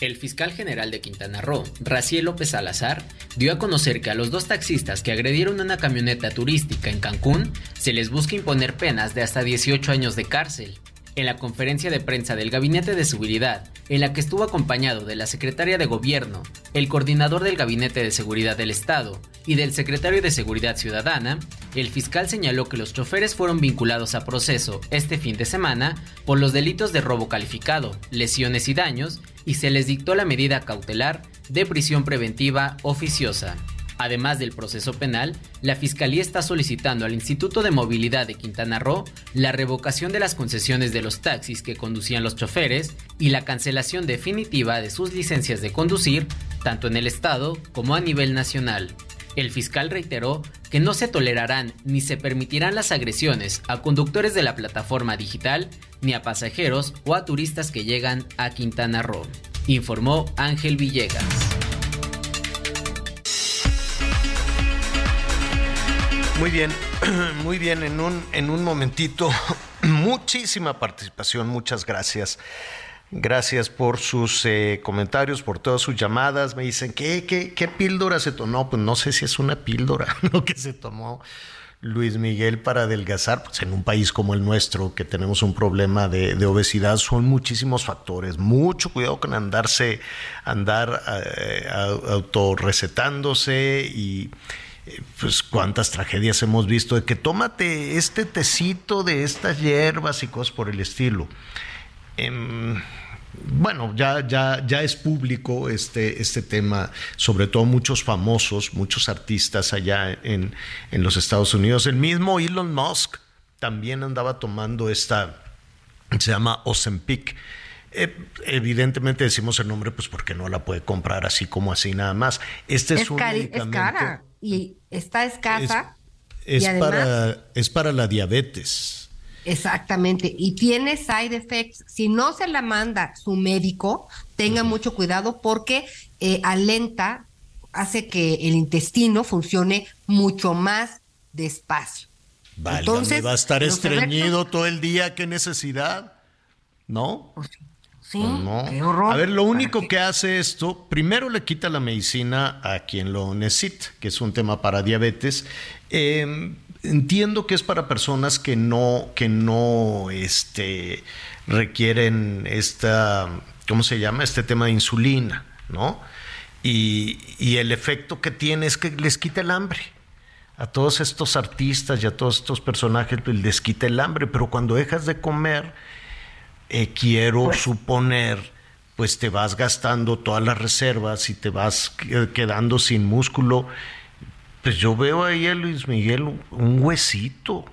El fiscal general de Quintana Roo, Raciel López Salazar, dio a conocer que a los dos taxistas que agredieron una camioneta turística en Cancún se les busca imponer penas de hasta 18 años de cárcel. En la conferencia de prensa del Gabinete de Seguridad, en la que estuvo acompañado de la secretaria de Gobierno, el coordinador del Gabinete de Seguridad del Estado y del secretario de Seguridad Ciudadana, el fiscal señaló que los choferes fueron vinculados a proceso este fin de semana por los delitos de robo calificado, lesiones y daños y se les dictó la medida cautelar de prisión preventiva oficiosa. Además del proceso penal, la Fiscalía está solicitando al Instituto de Movilidad de Quintana Roo la revocación de las concesiones de los taxis que conducían los choferes y la cancelación definitiva de sus licencias de conducir, tanto en el Estado como a nivel nacional. El fiscal reiteró que no se tolerarán ni se permitirán las agresiones a conductores de la plataforma digital ni a pasajeros o a turistas que llegan a Quintana Roo, informó Ángel Villegas. Muy bien, muy bien, en un, en un momentito, muchísima participación, muchas gracias. Gracias por sus eh, comentarios, por todas sus llamadas. Me dicen, ¿qué, qué, qué píldora se tomó? No, pues no sé si es una píldora lo que se tomó Luis Miguel para adelgazar. Pues en un país como el nuestro, que tenemos un problema de, obesidad, son muchísimos factores. Mucho cuidado con andarse, andar eh, autorrecetándose y pues cuántas tragedias hemos visto de que tómate este tecito de estas hierbas y cosas por el estilo. Em, bueno, ya, ya, ya es público este, este tema, sobre todo muchos famosos, muchos artistas allá en, en los Estados Unidos. El mismo Elon Musk también andaba tomando esta, se llama Ozempic. Eh, evidentemente decimos el nombre pues porque no la puede comprar así como así nada más. Este es, es un Es cara y está escasa. Es, y además, para, es para la diabetes. Exactamente, y tiene side effects. Si no se la manda su médico, tenga uh -huh. mucho cuidado porque eh, alenta, hace que el intestino funcione mucho más despacio. Vale, Entonces, va a estar estreñido todo el día, qué necesidad, ¿no? Pues sí, no. qué horror. A ver, lo único que hace esto, primero le quita la medicina a quien lo necesita, que es un tema para diabetes. Eh, entiendo que es para personas que no, que no este, requieren esta, ¿cómo se llama? Este tema de insulina, ¿no? Y, y, el efecto que tiene es que les quita el hambre. A todos estos artistas y a todos estos personajes pues, les quita el hambre, pero cuando dejas de comer, eh, quiero pues, suponer, pues te vas gastando todas las reservas y te vas quedando sin músculo pues yo veo ahí a Luis Miguel un huesito.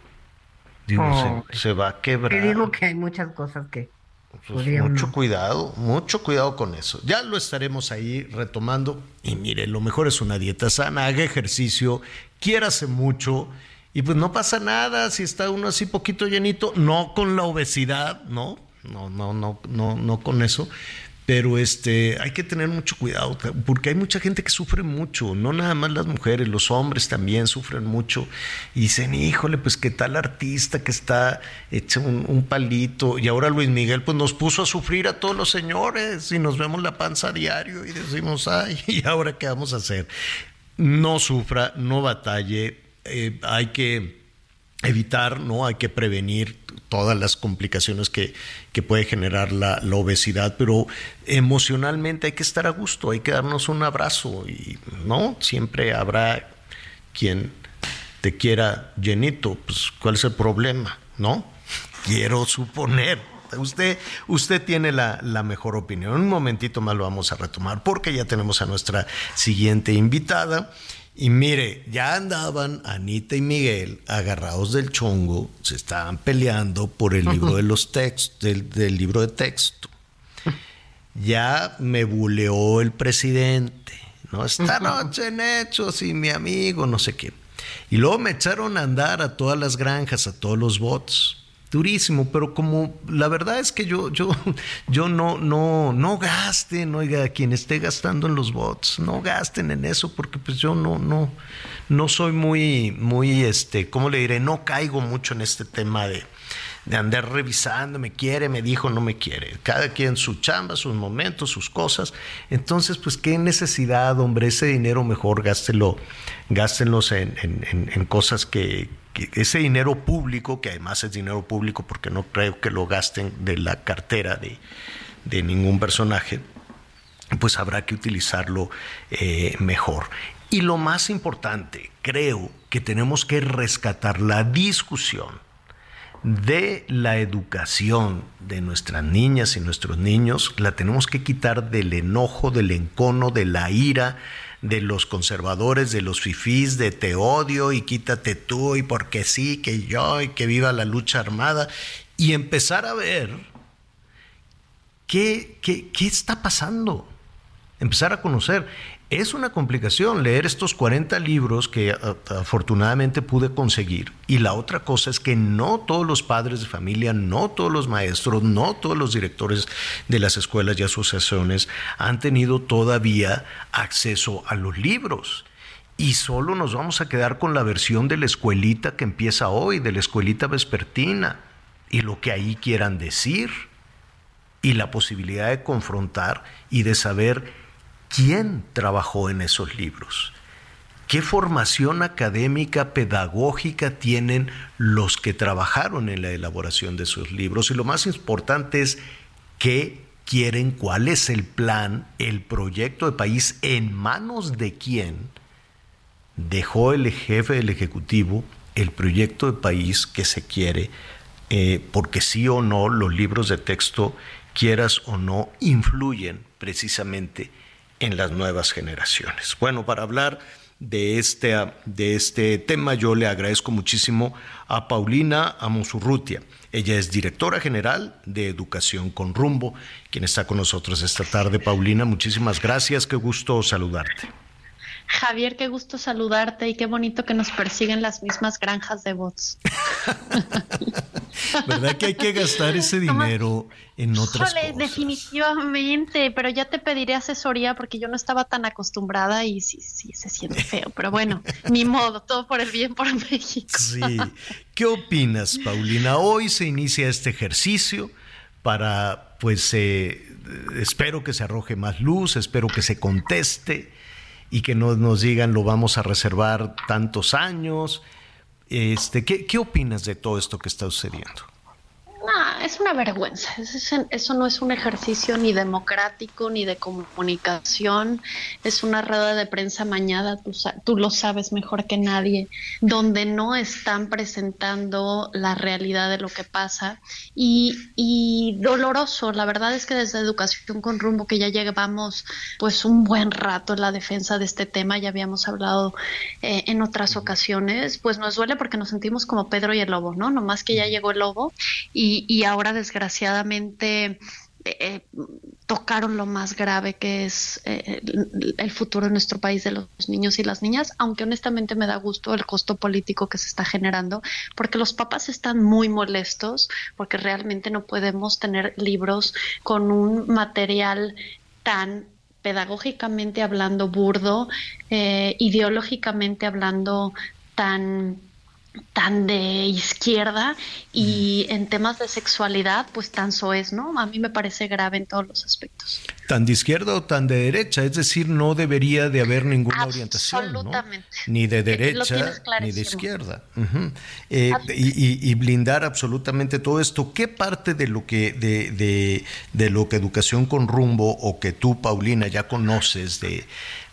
Digo, oh, se, se, va a quebrar. Te digo que hay muchas cosas que. Pues mucho cuidado, mucho cuidado con eso. Ya lo estaremos ahí retomando. Y mire, lo mejor es una dieta sana, haga ejercicio, quiérase mucho. Y pues no pasa nada si está uno así poquito llenito, no con la obesidad, no, no, no, no, no, no con eso, pero este, hay que tener mucho cuidado porque hay mucha gente que sufre mucho, no nada más las mujeres, los hombres también sufren mucho. Y dicen, híjole, pues qué tal artista que está hecho un, palito y ahora Luis Miguel pues nos puso a sufrir a todos los señores y nos vemos la panza a diario y decimos, ay, ¿y ahora qué vamos a hacer? No sufra, no batalle, eh, hay que evitar, ¿no? Hay que prevenir todas las complicaciones que, que puede generar la, la, obesidad, pero emocionalmente hay que estar a gusto, hay que darnos un abrazo y no siempre habrá quien te quiera llenito, pues cuál es el problema, ¿no? Quiero suponer. Usted, usted tiene la, la mejor opinión. Un momentito más lo vamos a retomar porque ya tenemos a nuestra siguiente invitada. Y mire, ya andaban Anita y Miguel agarrados del chongo, se estaban peleando por el libro de los textos, del, del libro de texto. Ya me buleó el presidente, ¿no? Esta noche en hechos y mi amigo, no sé qué. Y luego me echaron a andar a todas las granjas, a todos los bots durísimo, pero como la verdad es que yo, yo, yo no, no, no gasten, oiga, quien esté gastando en los bots, no gasten en eso, porque pues yo no, no, no soy muy, muy, este, ¿cómo le diré? No caigo mucho en este tema de, de andar revisando, me quiere, me dijo, no me quiere. Cada quien su chamba, sus momentos, sus cosas. Entonces, pues, qué necesidad, hombre, ese dinero mejor gástelo, gástenlos en, en cosas que, ese dinero público, que además es dinero público porque no creo que lo gasten de la cartera de, ningún personaje, pues habrá que utilizarlo eh, mejor. Y lo más importante, creo que tenemos que rescatar la discusión de la educación de nuestras niñas y nuestros niños, la tenemos que quitar del enojo, del encono, de la ira, de los conservadores, de los fifís, de te odio y quítate tú y porque sí, que yo y que viva la lucha armada y empezar a ver qué, qué, qué está pasando, empezar a conocer. Es una complicación leer estos 40 libros que afortunadamente pude conseguir. Y la otra cosa es que no todos los padres de familia, no todos los maestros, no todos los directores de las escuelas y asociaciones han tenido todavía acceso a los libros. Y solo nos vamos a quedar con la versión de la escuelita que empieza hoy, de la escuelita vespertina, y lo que ahí quieran decir, y la posibilidad de confrontar y de saber ¿Quién trabajó en esos libros? ¿Qué formación académica, pedagógica tienen los que trabajaron en la elaboración de esos libros? Y lo más importante es qué quieren, cuál es el plan, el proyecto de país, en manos de quién dejó el jefe del Ejecutivo el proyecto de país que se quiere, eh, porque sí o no los libros de texto, quieras o no, influyen precisamente en las nuevas generaciones. Bueno, para hablar de este, de este tema, yo le agradezco muchísimo a Paulina Amosurrutia. Ella es directora general de Educación con Rumbo, quien está con nosotros esta tarde. Paulina, muchísimas gracias, qué gusto saludarte. Javier, qué gusto saludarte y qué bonito que nos persiguen las mismas granjas de bots. ¿Verdad que hay que gastar ese dinero en otras cosas? Definitivamente, pero ya te pediré asesoría porque yo no estaba tan acostumbrada y sí, sí, se siente feo. Pero bueno, ni modo, todo por el bien por México. Sí. ¿Qué opinas, Paulina? Hoy se inicia este ejercicio para, pues, eh, espero que se arroje más luz, espero que se conteste y que no nos digan lo vamos a reservar tantos años. Este, ¿qué, ¿Qué opinas de todo esto que está sucediendo? Es una vergüenza. Eso no es un ejercicio ni democrático ni de comunicación. Es una rueda de prensa mañana, tú, lo sabes mejor que nadie, donde no están presentando la realidad de lo que pasa. Y, doloroso, la verdad es que desde Educación con Rumbo, que ya llevamos pues un buen rato en la defensa de este tema, ya habíamos hablado eh, en otras ocasiones, pues nos duele porque nos sentimos como Pedro y el lobo, ¿no? Nomás que ya llegó el lobo y, y ahora desgraciadamente eh, tocaron lo más grave que es eh, el, futuro de nuestro país de los niños y las niñas, aunque honestamente me da gusto el costo político que se está generando, porque los papás están muy molestos, porque realmente no podemos tener libros con un material tan pedagógicamente hablando burdo, eh, ideológicamente hablando tan tan de izquierda y en temas de sexualidad pues tan soez, ¿no? A mí me parece grave en todos los aspectos. Tan de izquierda o tan de derecha, es decir, no debería de haber ninguna orientación, ¿no? Ni de derecha ni de izquierda. Eh, y, blindar absolutamente todo esto. ¿Qué parte de lo que de, de, de, lo que Educación con Rumbo o que tú, Paulina, ya conoces de,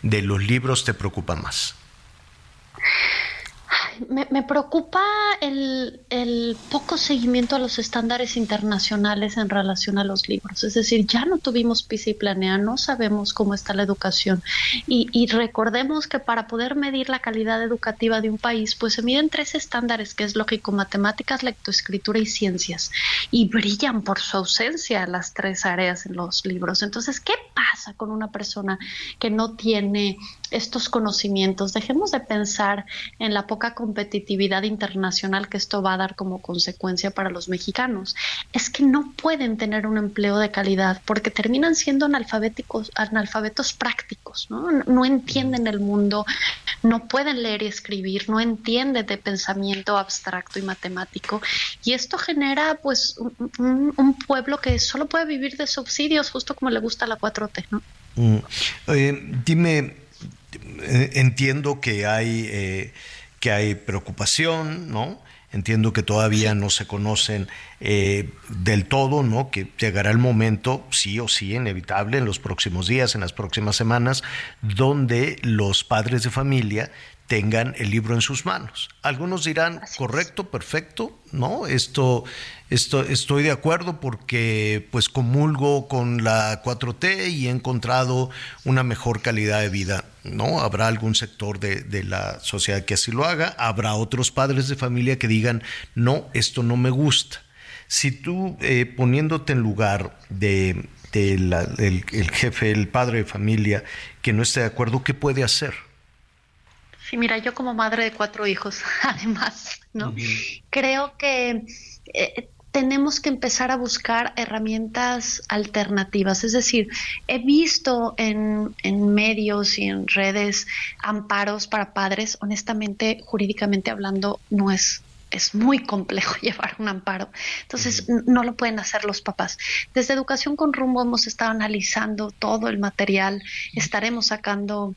de los libros te preocupa más? Me, preocupa el, poco seguimiento a los estándares internacionales en relación a los libros. Es decir, ya no tuvimos PISA y Planea, no sabemos cómo está la educación. Y, recordemos que para poder medir la calidad educativa de un país, pues se miden tres estándares, que es lógico, matemáticas, lectoescritura y ciencias. Y brillan por su ausencia las tres áreas en los libros. Entonces, ¿qué pasa con una persona que no tiene estos conocimientos, dejemos de pensar en la poca competitividad internacional que esto va a dar como consecuencia para los mexicanos. Es que no pueden tener un empleo de calidad porque terminan siendo analfabéticos, analfabetos prácticos, ¿no? no entienden el mundo, no pueden leer y escribir, no entienden de pensamiento abstracto y matemático y esto genera pues un, pueblo que solo puede vivir de subsidios, justo como le gusta la 4T. ¿no? Mm. dime, entiendo que hay, eh, que hay preocupación, ¿no? Entiendo que todavía no se conocen eh, del todo, ¿no? Que llegará el momento, sí o sí, inevitable, en los próximos días, en las próximas semanas, donde los padres de familia tengan el libro en sus manos. Algunos dirán, correcto, perfecto, ¿no? Esto, esto, estoy de acuerdo porque pues comulgo con la 4T y he encontrado una mejor calidad de vida, ¿no? Habrá algún sector de, la sociedad que así lo haga, habrá otros padres de familia que digan, no, esto no me gusta. Si tú, eh, poniéndote en lugar de, el jefe, el padre de familia, que no esté de acuerdo, ¿qué puede hacer? Sí, mira, yo como madre de cuatro hijos, además, ¿no? Creo que eh, tenemos que empezar a buscar herramientas alternativas. Es decir, he visto en, en, medios y en redes amparos para padres. Honestamente, jurídicamente hablando, no es. Es muy complejo llevar un amparo. Entonces, no lo pueden hacer los papás. Desde Educación con Rumbo hemos estado analizando todo el material. Estaremos sacando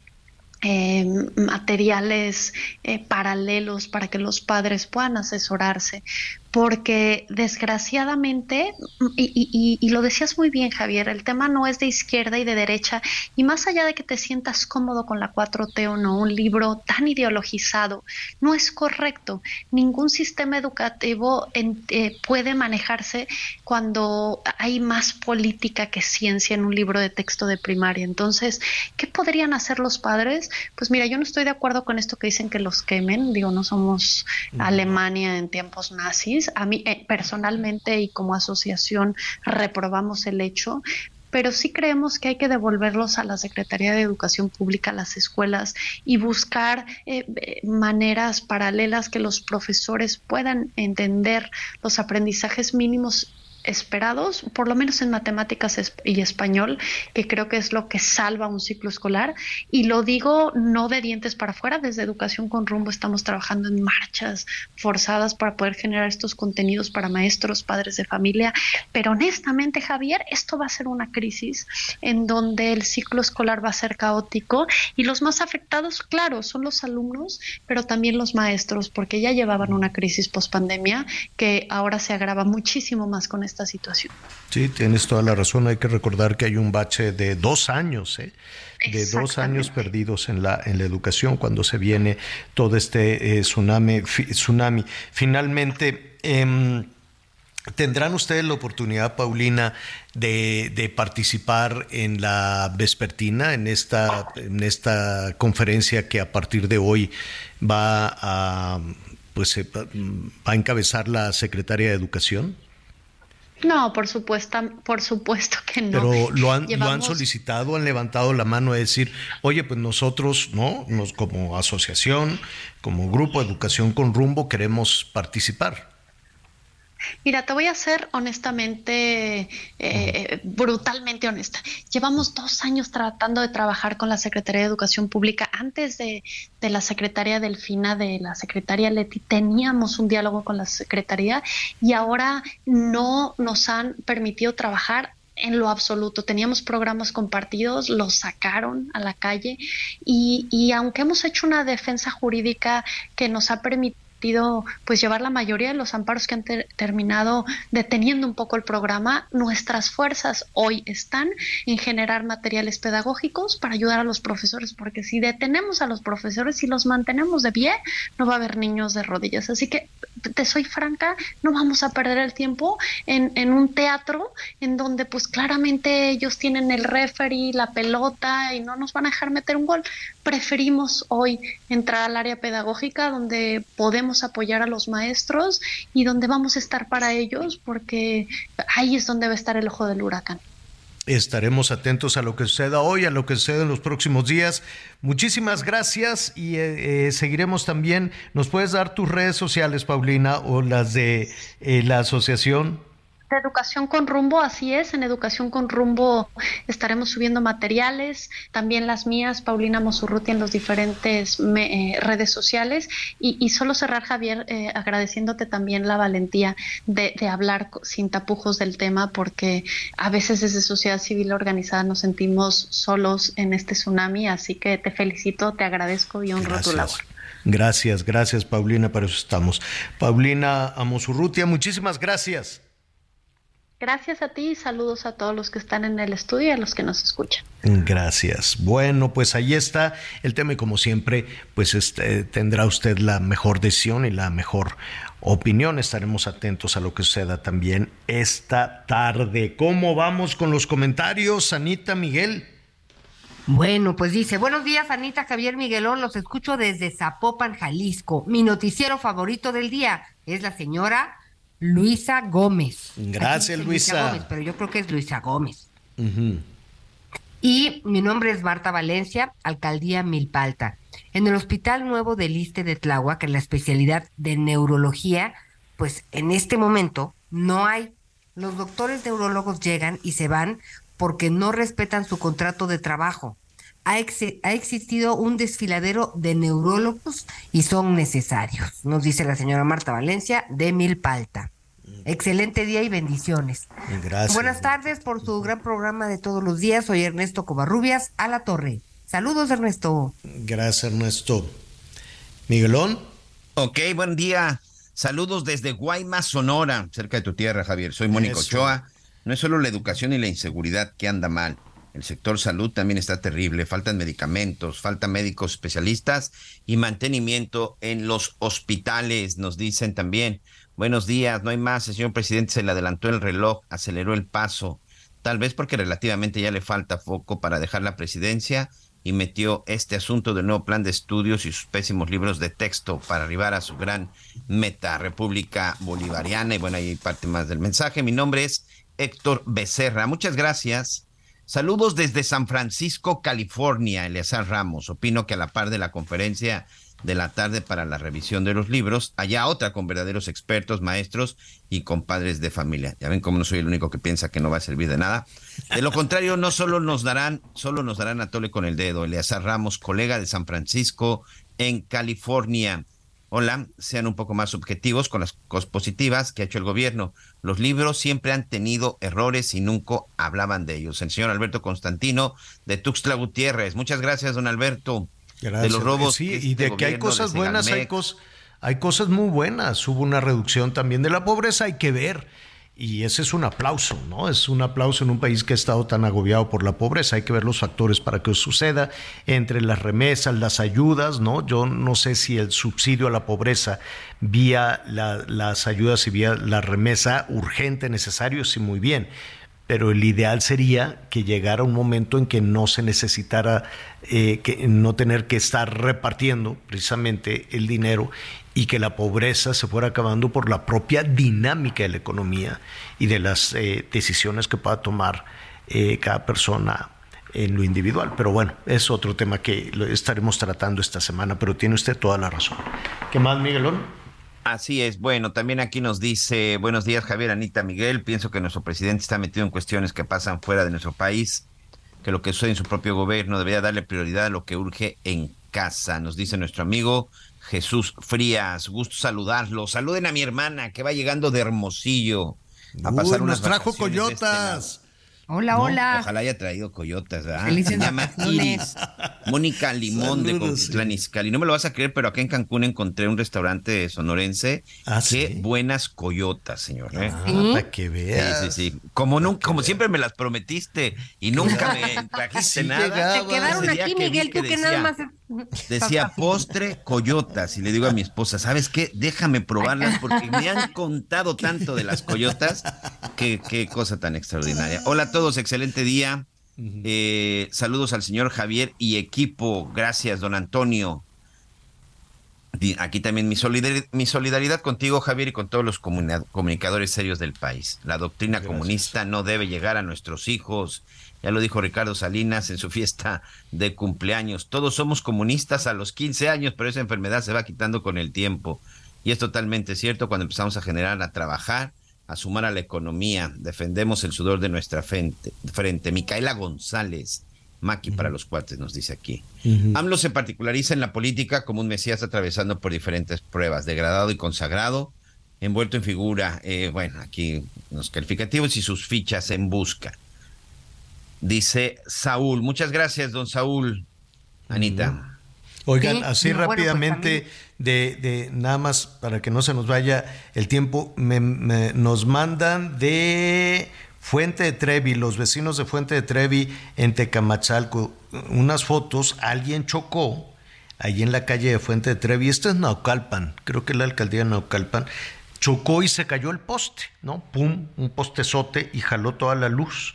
eh, materiales eh, paralelos para que los padres puedan asesorarse, porque desgraciadamente, y, lo decías muy bien Javier, el tema no es de izquierda y de derecha, y más allá de que te sientas cómodo con la 4T o no, un libro tan ideologizado, no es correcto. Ningún sistema educativo eh, puede manejarse cuando hay más política que ciencia en un libro de texto de primaria. Entonces, ¿qué podrían hacer los padres? Pues mira, yo no estoy de acuerdo con esto que dicen que los quemen, digo, no somos Alemania en tiempos nazis a mí eh, personalmente y como asociación reprobamos el hecho, pero sí creemos que hay que devolverlos a la Secretaría de Educación Pública, a las escuelas y buscar eh, eh, maneras paralelas que los profesores puedan entender los aprendizajes mínimos esperados, por lo menos en matemáticas y español, que creo que es lo que salva un ciclo escolar. Y lo digo no de dientes para afuera, desde Educación con Rumbo estamos trabajando en marchas forzadas para poder generar estos contenidos para maestros, padres de familia. Pero honestamente, Javier, esto va a ser una crisis en donde el ciclo escolar va a ser caótico y los más afectados, claro, son los alumnos, pero también los maestros, porque ya llevaban una crisis post pandemia que ahora se agrava muchísimo más con situación. Sí, tienes toda la razón. Hay que recordar que hay un bache de dos años, ¿eh? de dos años perdidos en la, en la educación cuando se viene todo este eh, tsunami, tsunami. Finalmente, em, ¿tendrán ustedes la oportunidad, Paulina, de, participar en la vespertina, en esta, en esta conferencia que a partir de hoy va a, pues, va a encabezar la secretaria de Educación? No, por supuesto, por supuesto que no. Pero lo han, lo han solicitado, han levantado la mano a decir, oye, pues nosotros, ¿no? Nos, como asociación, como grupo de educación con rumbo, queremos participar. Mira, te voy a ser honestamente, eh, brutalmente honesta. Llevamos dos años tratando de trabajar con la Secretaría de Educación Pública. Antes de, de la Secretaría Delfina, de la Secretaría Leti, teníamos un diálogo con la Secretaría y ahora no nos han permitido trabajar en lo absoluto. Teníamos programas compartidos, los sacaron a la calle y, y aunque hemos hecho una defensa jurídica que nos ha permitido pues llevar la mayoría de los amparos que han terminado deteniendo un poco el programa, nuestras fuerzas hoy están en generar materiales pedagógicos para ayudar a los profesores, porque si detenemos a los profesores y los mantenemos de pie, no va a haber niños de rodillas. Así que, te soy franca, no vamos a perder el tiempo en, en un teatro en donde pues claramente ellos tienen el referee, la pelota y no nos van a dejar meter un gol. Preferimos hoy entrar al área pedagógica donde podemos apoyar a los maestros y donde vamos a estar para ellos, porque ahí es donde va a estar el ojo del huracán. Estaremos atentos a lo que suceda hoy, a lo que suceda en los próximos días. Muchísimas gracias y eh, eh, seguiremos también. ¿Nos puedes dar tus redes sociales, Paulina, o las de eh, la asociación? Educación con Rumbo, así es, en Educación con Rumbo estaremos subiendo materiales, también las mías, Paulina Mosurruti, en los diferentes eh, redes sociales. Y, solo cerrar, Javier, eh, agradeciéndote también la valentía de, hablar sin tapujos del tema, porque a veces desde sociedad civil organizada nos sentimos solos en este tsunami, así que te felicito, te agradezco y honro tu labor. Gracias, gracias Paulina, para eso estamos. Paulina Amosurrutia, muchísimas gracias. Gracias a ti y saludos a todos los que están en el estudio y a los que nos escuchan. Gracias. Bueno, pues ahí está el tema y como siempre, pues este, tendrá usted la mejor decisión y la mejor opinión. Estaremos atentos a lo que suceda también esta tarde. ¿Cómo vamos con los comentarios, Anita Miguel? Bueno, pues dice, buenos días Anita Javier Miguelón, los escucho desde Zapopan, Jalisco. Mi noticiero favorito del día es la señora Luisa Gómez. Gracias, Luisa. pero yo creo que es Luisa Gómez. Y mi nombre es Marta Valencia, alcaldía Milpalta. En el Hospital Nuevo del Iste de Tláhuac, en la especialidad de neurología, pues en este momento no hay. Los doctores neurólogos llegan y se van porque no respetan su contrato de trabajo. Ha, ha, existido un desfiladero de neurólogos y son necesarios, nos dice la señora Marta Valencia de Milpalta. Excelente día y bendiciones. Gracias. Buenas tardes por su gran programa de todos los días. Soy Ernesto Covarrubias, a la torre. Saludos, Ernesto. Gracias, Ernesto. Miguelón. Ok, buen día. Saludos desde Guaymas, Sonora, cerca de tu tierra, Javier. Soy Mónico Ochoa. No es solo la educación y la inseguridad que anda mal. El sector salud también está terrible. Faltan medicamentos, faltan médicos especialistas y mantenimiento en los hospitales, nos dicen también. Buenos días, no hay más. El señor presidente se le adelantó el reloj, aceleró el paso, tal vez porque relativamente ya le falta foco para dejar la presidencia y metió este asunto del nuevo plan de estudios y sus pésimos libros de texto para arribar a su gran meta, República Bolivariana. Y bueno, ahí parte más del mensaje. Mi nombre es Héctor Becerra. Muchas gracias. Saludos desde San Francisco, California, Eleazar Ramos. Opino que a la par de la conferencia de la tarde para la revisión de los libros, allá otra con verdaderos expertos, maestros y compadres de familia. Ya ven cómo no soy el único que piensa que no va a servir de nada. De lo contrario, no solo nos darán, solo nos darán a tole con el dedo. Eleazar Ramos, colega de San Francisco en California. Hola, sean un poco más objetivos con las cosas positivas que ha hecho el gobierno. Los libros siempre han tenido errores y nunca hablaban de ellos. El señor Alberto Constantino de Tuxtla Gutiérrez. Muchas gracias, don Alberto de los robos. Sí, y de que hay cosas buenas, hay, hay cosas muy buenas. Hubo una reducción también de la pobreza, hay que ver. Y ese es un aplauso, ¿no? Es un aplauso en un país que ha estado tan agobiado por la pobreza. Hay que ver los factores para que suceda, entre las remesas, las ayudas, ¿no? Yo no sé si el subsidio a la pobreza vía las ayudas y vía la remesa urgente, necesario, sí, muy bien pero el ideal sería que llegara un momento en que no se necesitara, eh, que no tener que estar repartiendo precisamente el dinero y que la pobreza se fuera acabando por la propia dinámica de la economía y de las eh, decisiones que pueda tomar eh, cada persona en lo individual. Pero bueno, es otro tema que estaremos tratando esta semana, pero tiene usted toda la razón. ¿Qué más, Miguelón? Así es. Bueno, también aquí nos dice, buenos días Javier, Anita, Miguel. Pienso que nuestro presidente está metido en cuestiones que pasan fuera de nuestro país, que lo que sucede en su propio gobierno debería darle prioridad a lo que urge en casa, nos dice nuestro amigo Jesús Frías. Gusto saludarlo. Saluden a mi hermana que va llegando de Hermosillo a pasar unas nos trajo coyotas. Hola, hola. Ojalá haya traído coyotas, ¿verdad? Felices Mónica Limón de Coquitlán Izcalli. No me lo vas a creer, pero acá en Cancún encontré un restaurante sonorense. ¿Ah, Qué buenas coyotas, señor. ¿eh? Ah, para que veas. Sí, sí, sí. Como, nunca, como siempre me las prometiste y nunca me trajiste nada. Te quedaron aquí, Miguel, tú que nada más... Decía postre coyotas y le digo a mi esposa, ¿sabes qué? Déjame probarlas porque me han contado tanto de las coyotas. Qué, qué cosa tan extraordinaria. Hola a todos, excelente día. Eh, saludos al señor Javier y equipo. Gracias, don Antonio. Aquí también mi solidaridad contigo, Javier, y con todos los comunicadores serios del país. La doctrina comunista no debe llegar a nuestros hijos. Ya lo dijo Ricardo Salinas en su fiesta de cumpleaños. Todos somos comunistas a los 15 años, pero esa enfermedad se va quitando con el tiempo. Y es totalmente cierto cuando empezamos a generar, a trabajar, a sumar a la economía. Defendemos el sudor de nuestra frente. frente. Micaela González Maki para los cuates, nos dice aquí. AMLO se particulariza en la política como un mesías atravesando por diferentes pruebas, degradado y consagrado, envuelto en figura, eh, bueno, aquí los calificativos y sus fichas en busca. Dice Saúl, muchas gracias, don Saúl. Anita. Oigan, así pues, rápidamente, de, de, nada más para que no se nos vaya el tiempo, nos mandan de Fuente de Trevi, los vecinos de Fuente de Trevi en Tecamachalco, unas fotos, alguien chocó ahí en la calle de Fuente de Trevi, esto es Naucalpan, creo que es la alcaldía de Naucalpan, chocó y se cayó el poste, ¿no? Pum, un postezote y jaló toda la luz.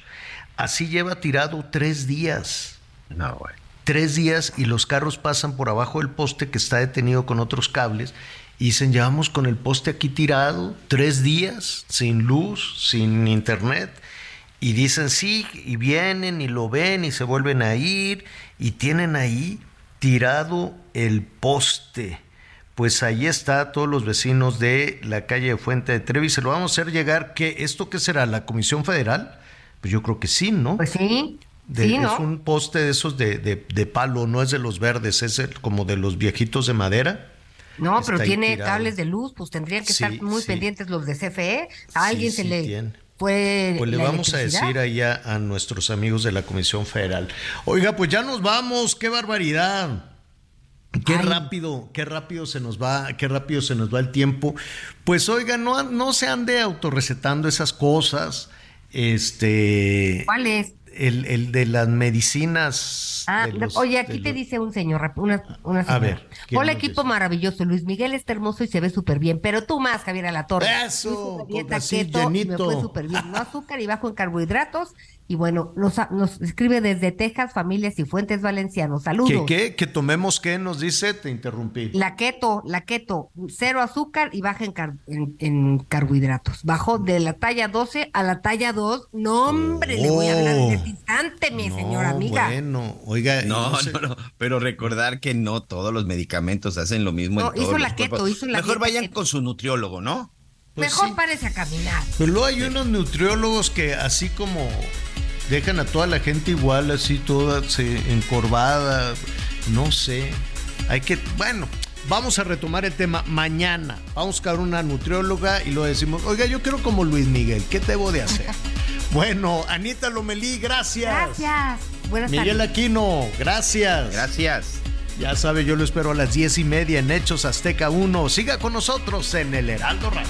Así lleva tirado tres días. No, güey. Tres días y los carros pasan por abajo del poste que está detenido con otros cables y dicen, llevamos con el poste aquí tirado tres días, sin luz, sin internet. Y dicen, sí, y vienen y lo ven y se vuelven a ir y tienen ahí tirado el poste. Pues ahí está, todos los vecinos de la calle de Fuente de Trevi. Se lo vamos a hacer llegar, que ¿esto qué será? ¿La Comisión Federal? Pues yo creo que sí, ¿no? Pues sí. Es un poste de esos de, de, palo, no es de los verdes, es como de los viejitos de madera. No, pero tiene cables de luz, pues tendrían que estar muy pendientes los de CFE. A alguien se le Pues le vamos a decir allá a nuestros amigos de la Comisión Federal. Oiga, pues ya nos vamos, qué barbaridad. Qué rápido, qué rápido se nos va, qué rápido se nos va el tiempo. Pues oiga, no, no se ande autorrecetando esas cosas. Este. ¿Cuál es? el, el de las medicinas. Ah, oye, aquí te dice un señor, una, una señora. A ver. Hola, equipo maravilloso. Luis Miguel está hermoso y se ve súper bien, pero tú más, Javier Alatorre. Eso, dieta keto, me fue súper bien. No azúcar y bajo en carbohidratos y bueno, nos, nos escribe desde Texas, Familias y Fuentes Valencianos. Saludos. ¿Qué, qué? ¿Que tomemos qué? Nos dice, te interrumpí. La keto, la keto, cero azúcar y baja en, en, carbohidratos. Bajó de la talla 12 a la talla 2. No, hombre, le voy a hablar de picante, mi señora amiga. Bueno, oiga. No, no, no, pero recordar que no todos los medicamentos hacen lo mismo. No, hizo la keto, hizo la Mejor vayan con su nutriólogo, ¿no? Pues Mejor parece a caminar. Pero luego hay unos nutriólogos que así como dejan a toda la gente igual, así toda encorvada, no sé. Hay que, bueno, vamos a retomar el tema mañana. Vamos a buscar una nutrióloga y lo decimos, oiga, yo quiero como Luis Miguel, ¿qué debo de hacer? bueno, Anita Lomelí, gracias. Gracias. Buenas Miguel Aquino, gracias. Gracias. Ya sabe, yo lo espero a las diez y media en Hechos Azteca 1. Siga con nosotros en el Heraldo Radio.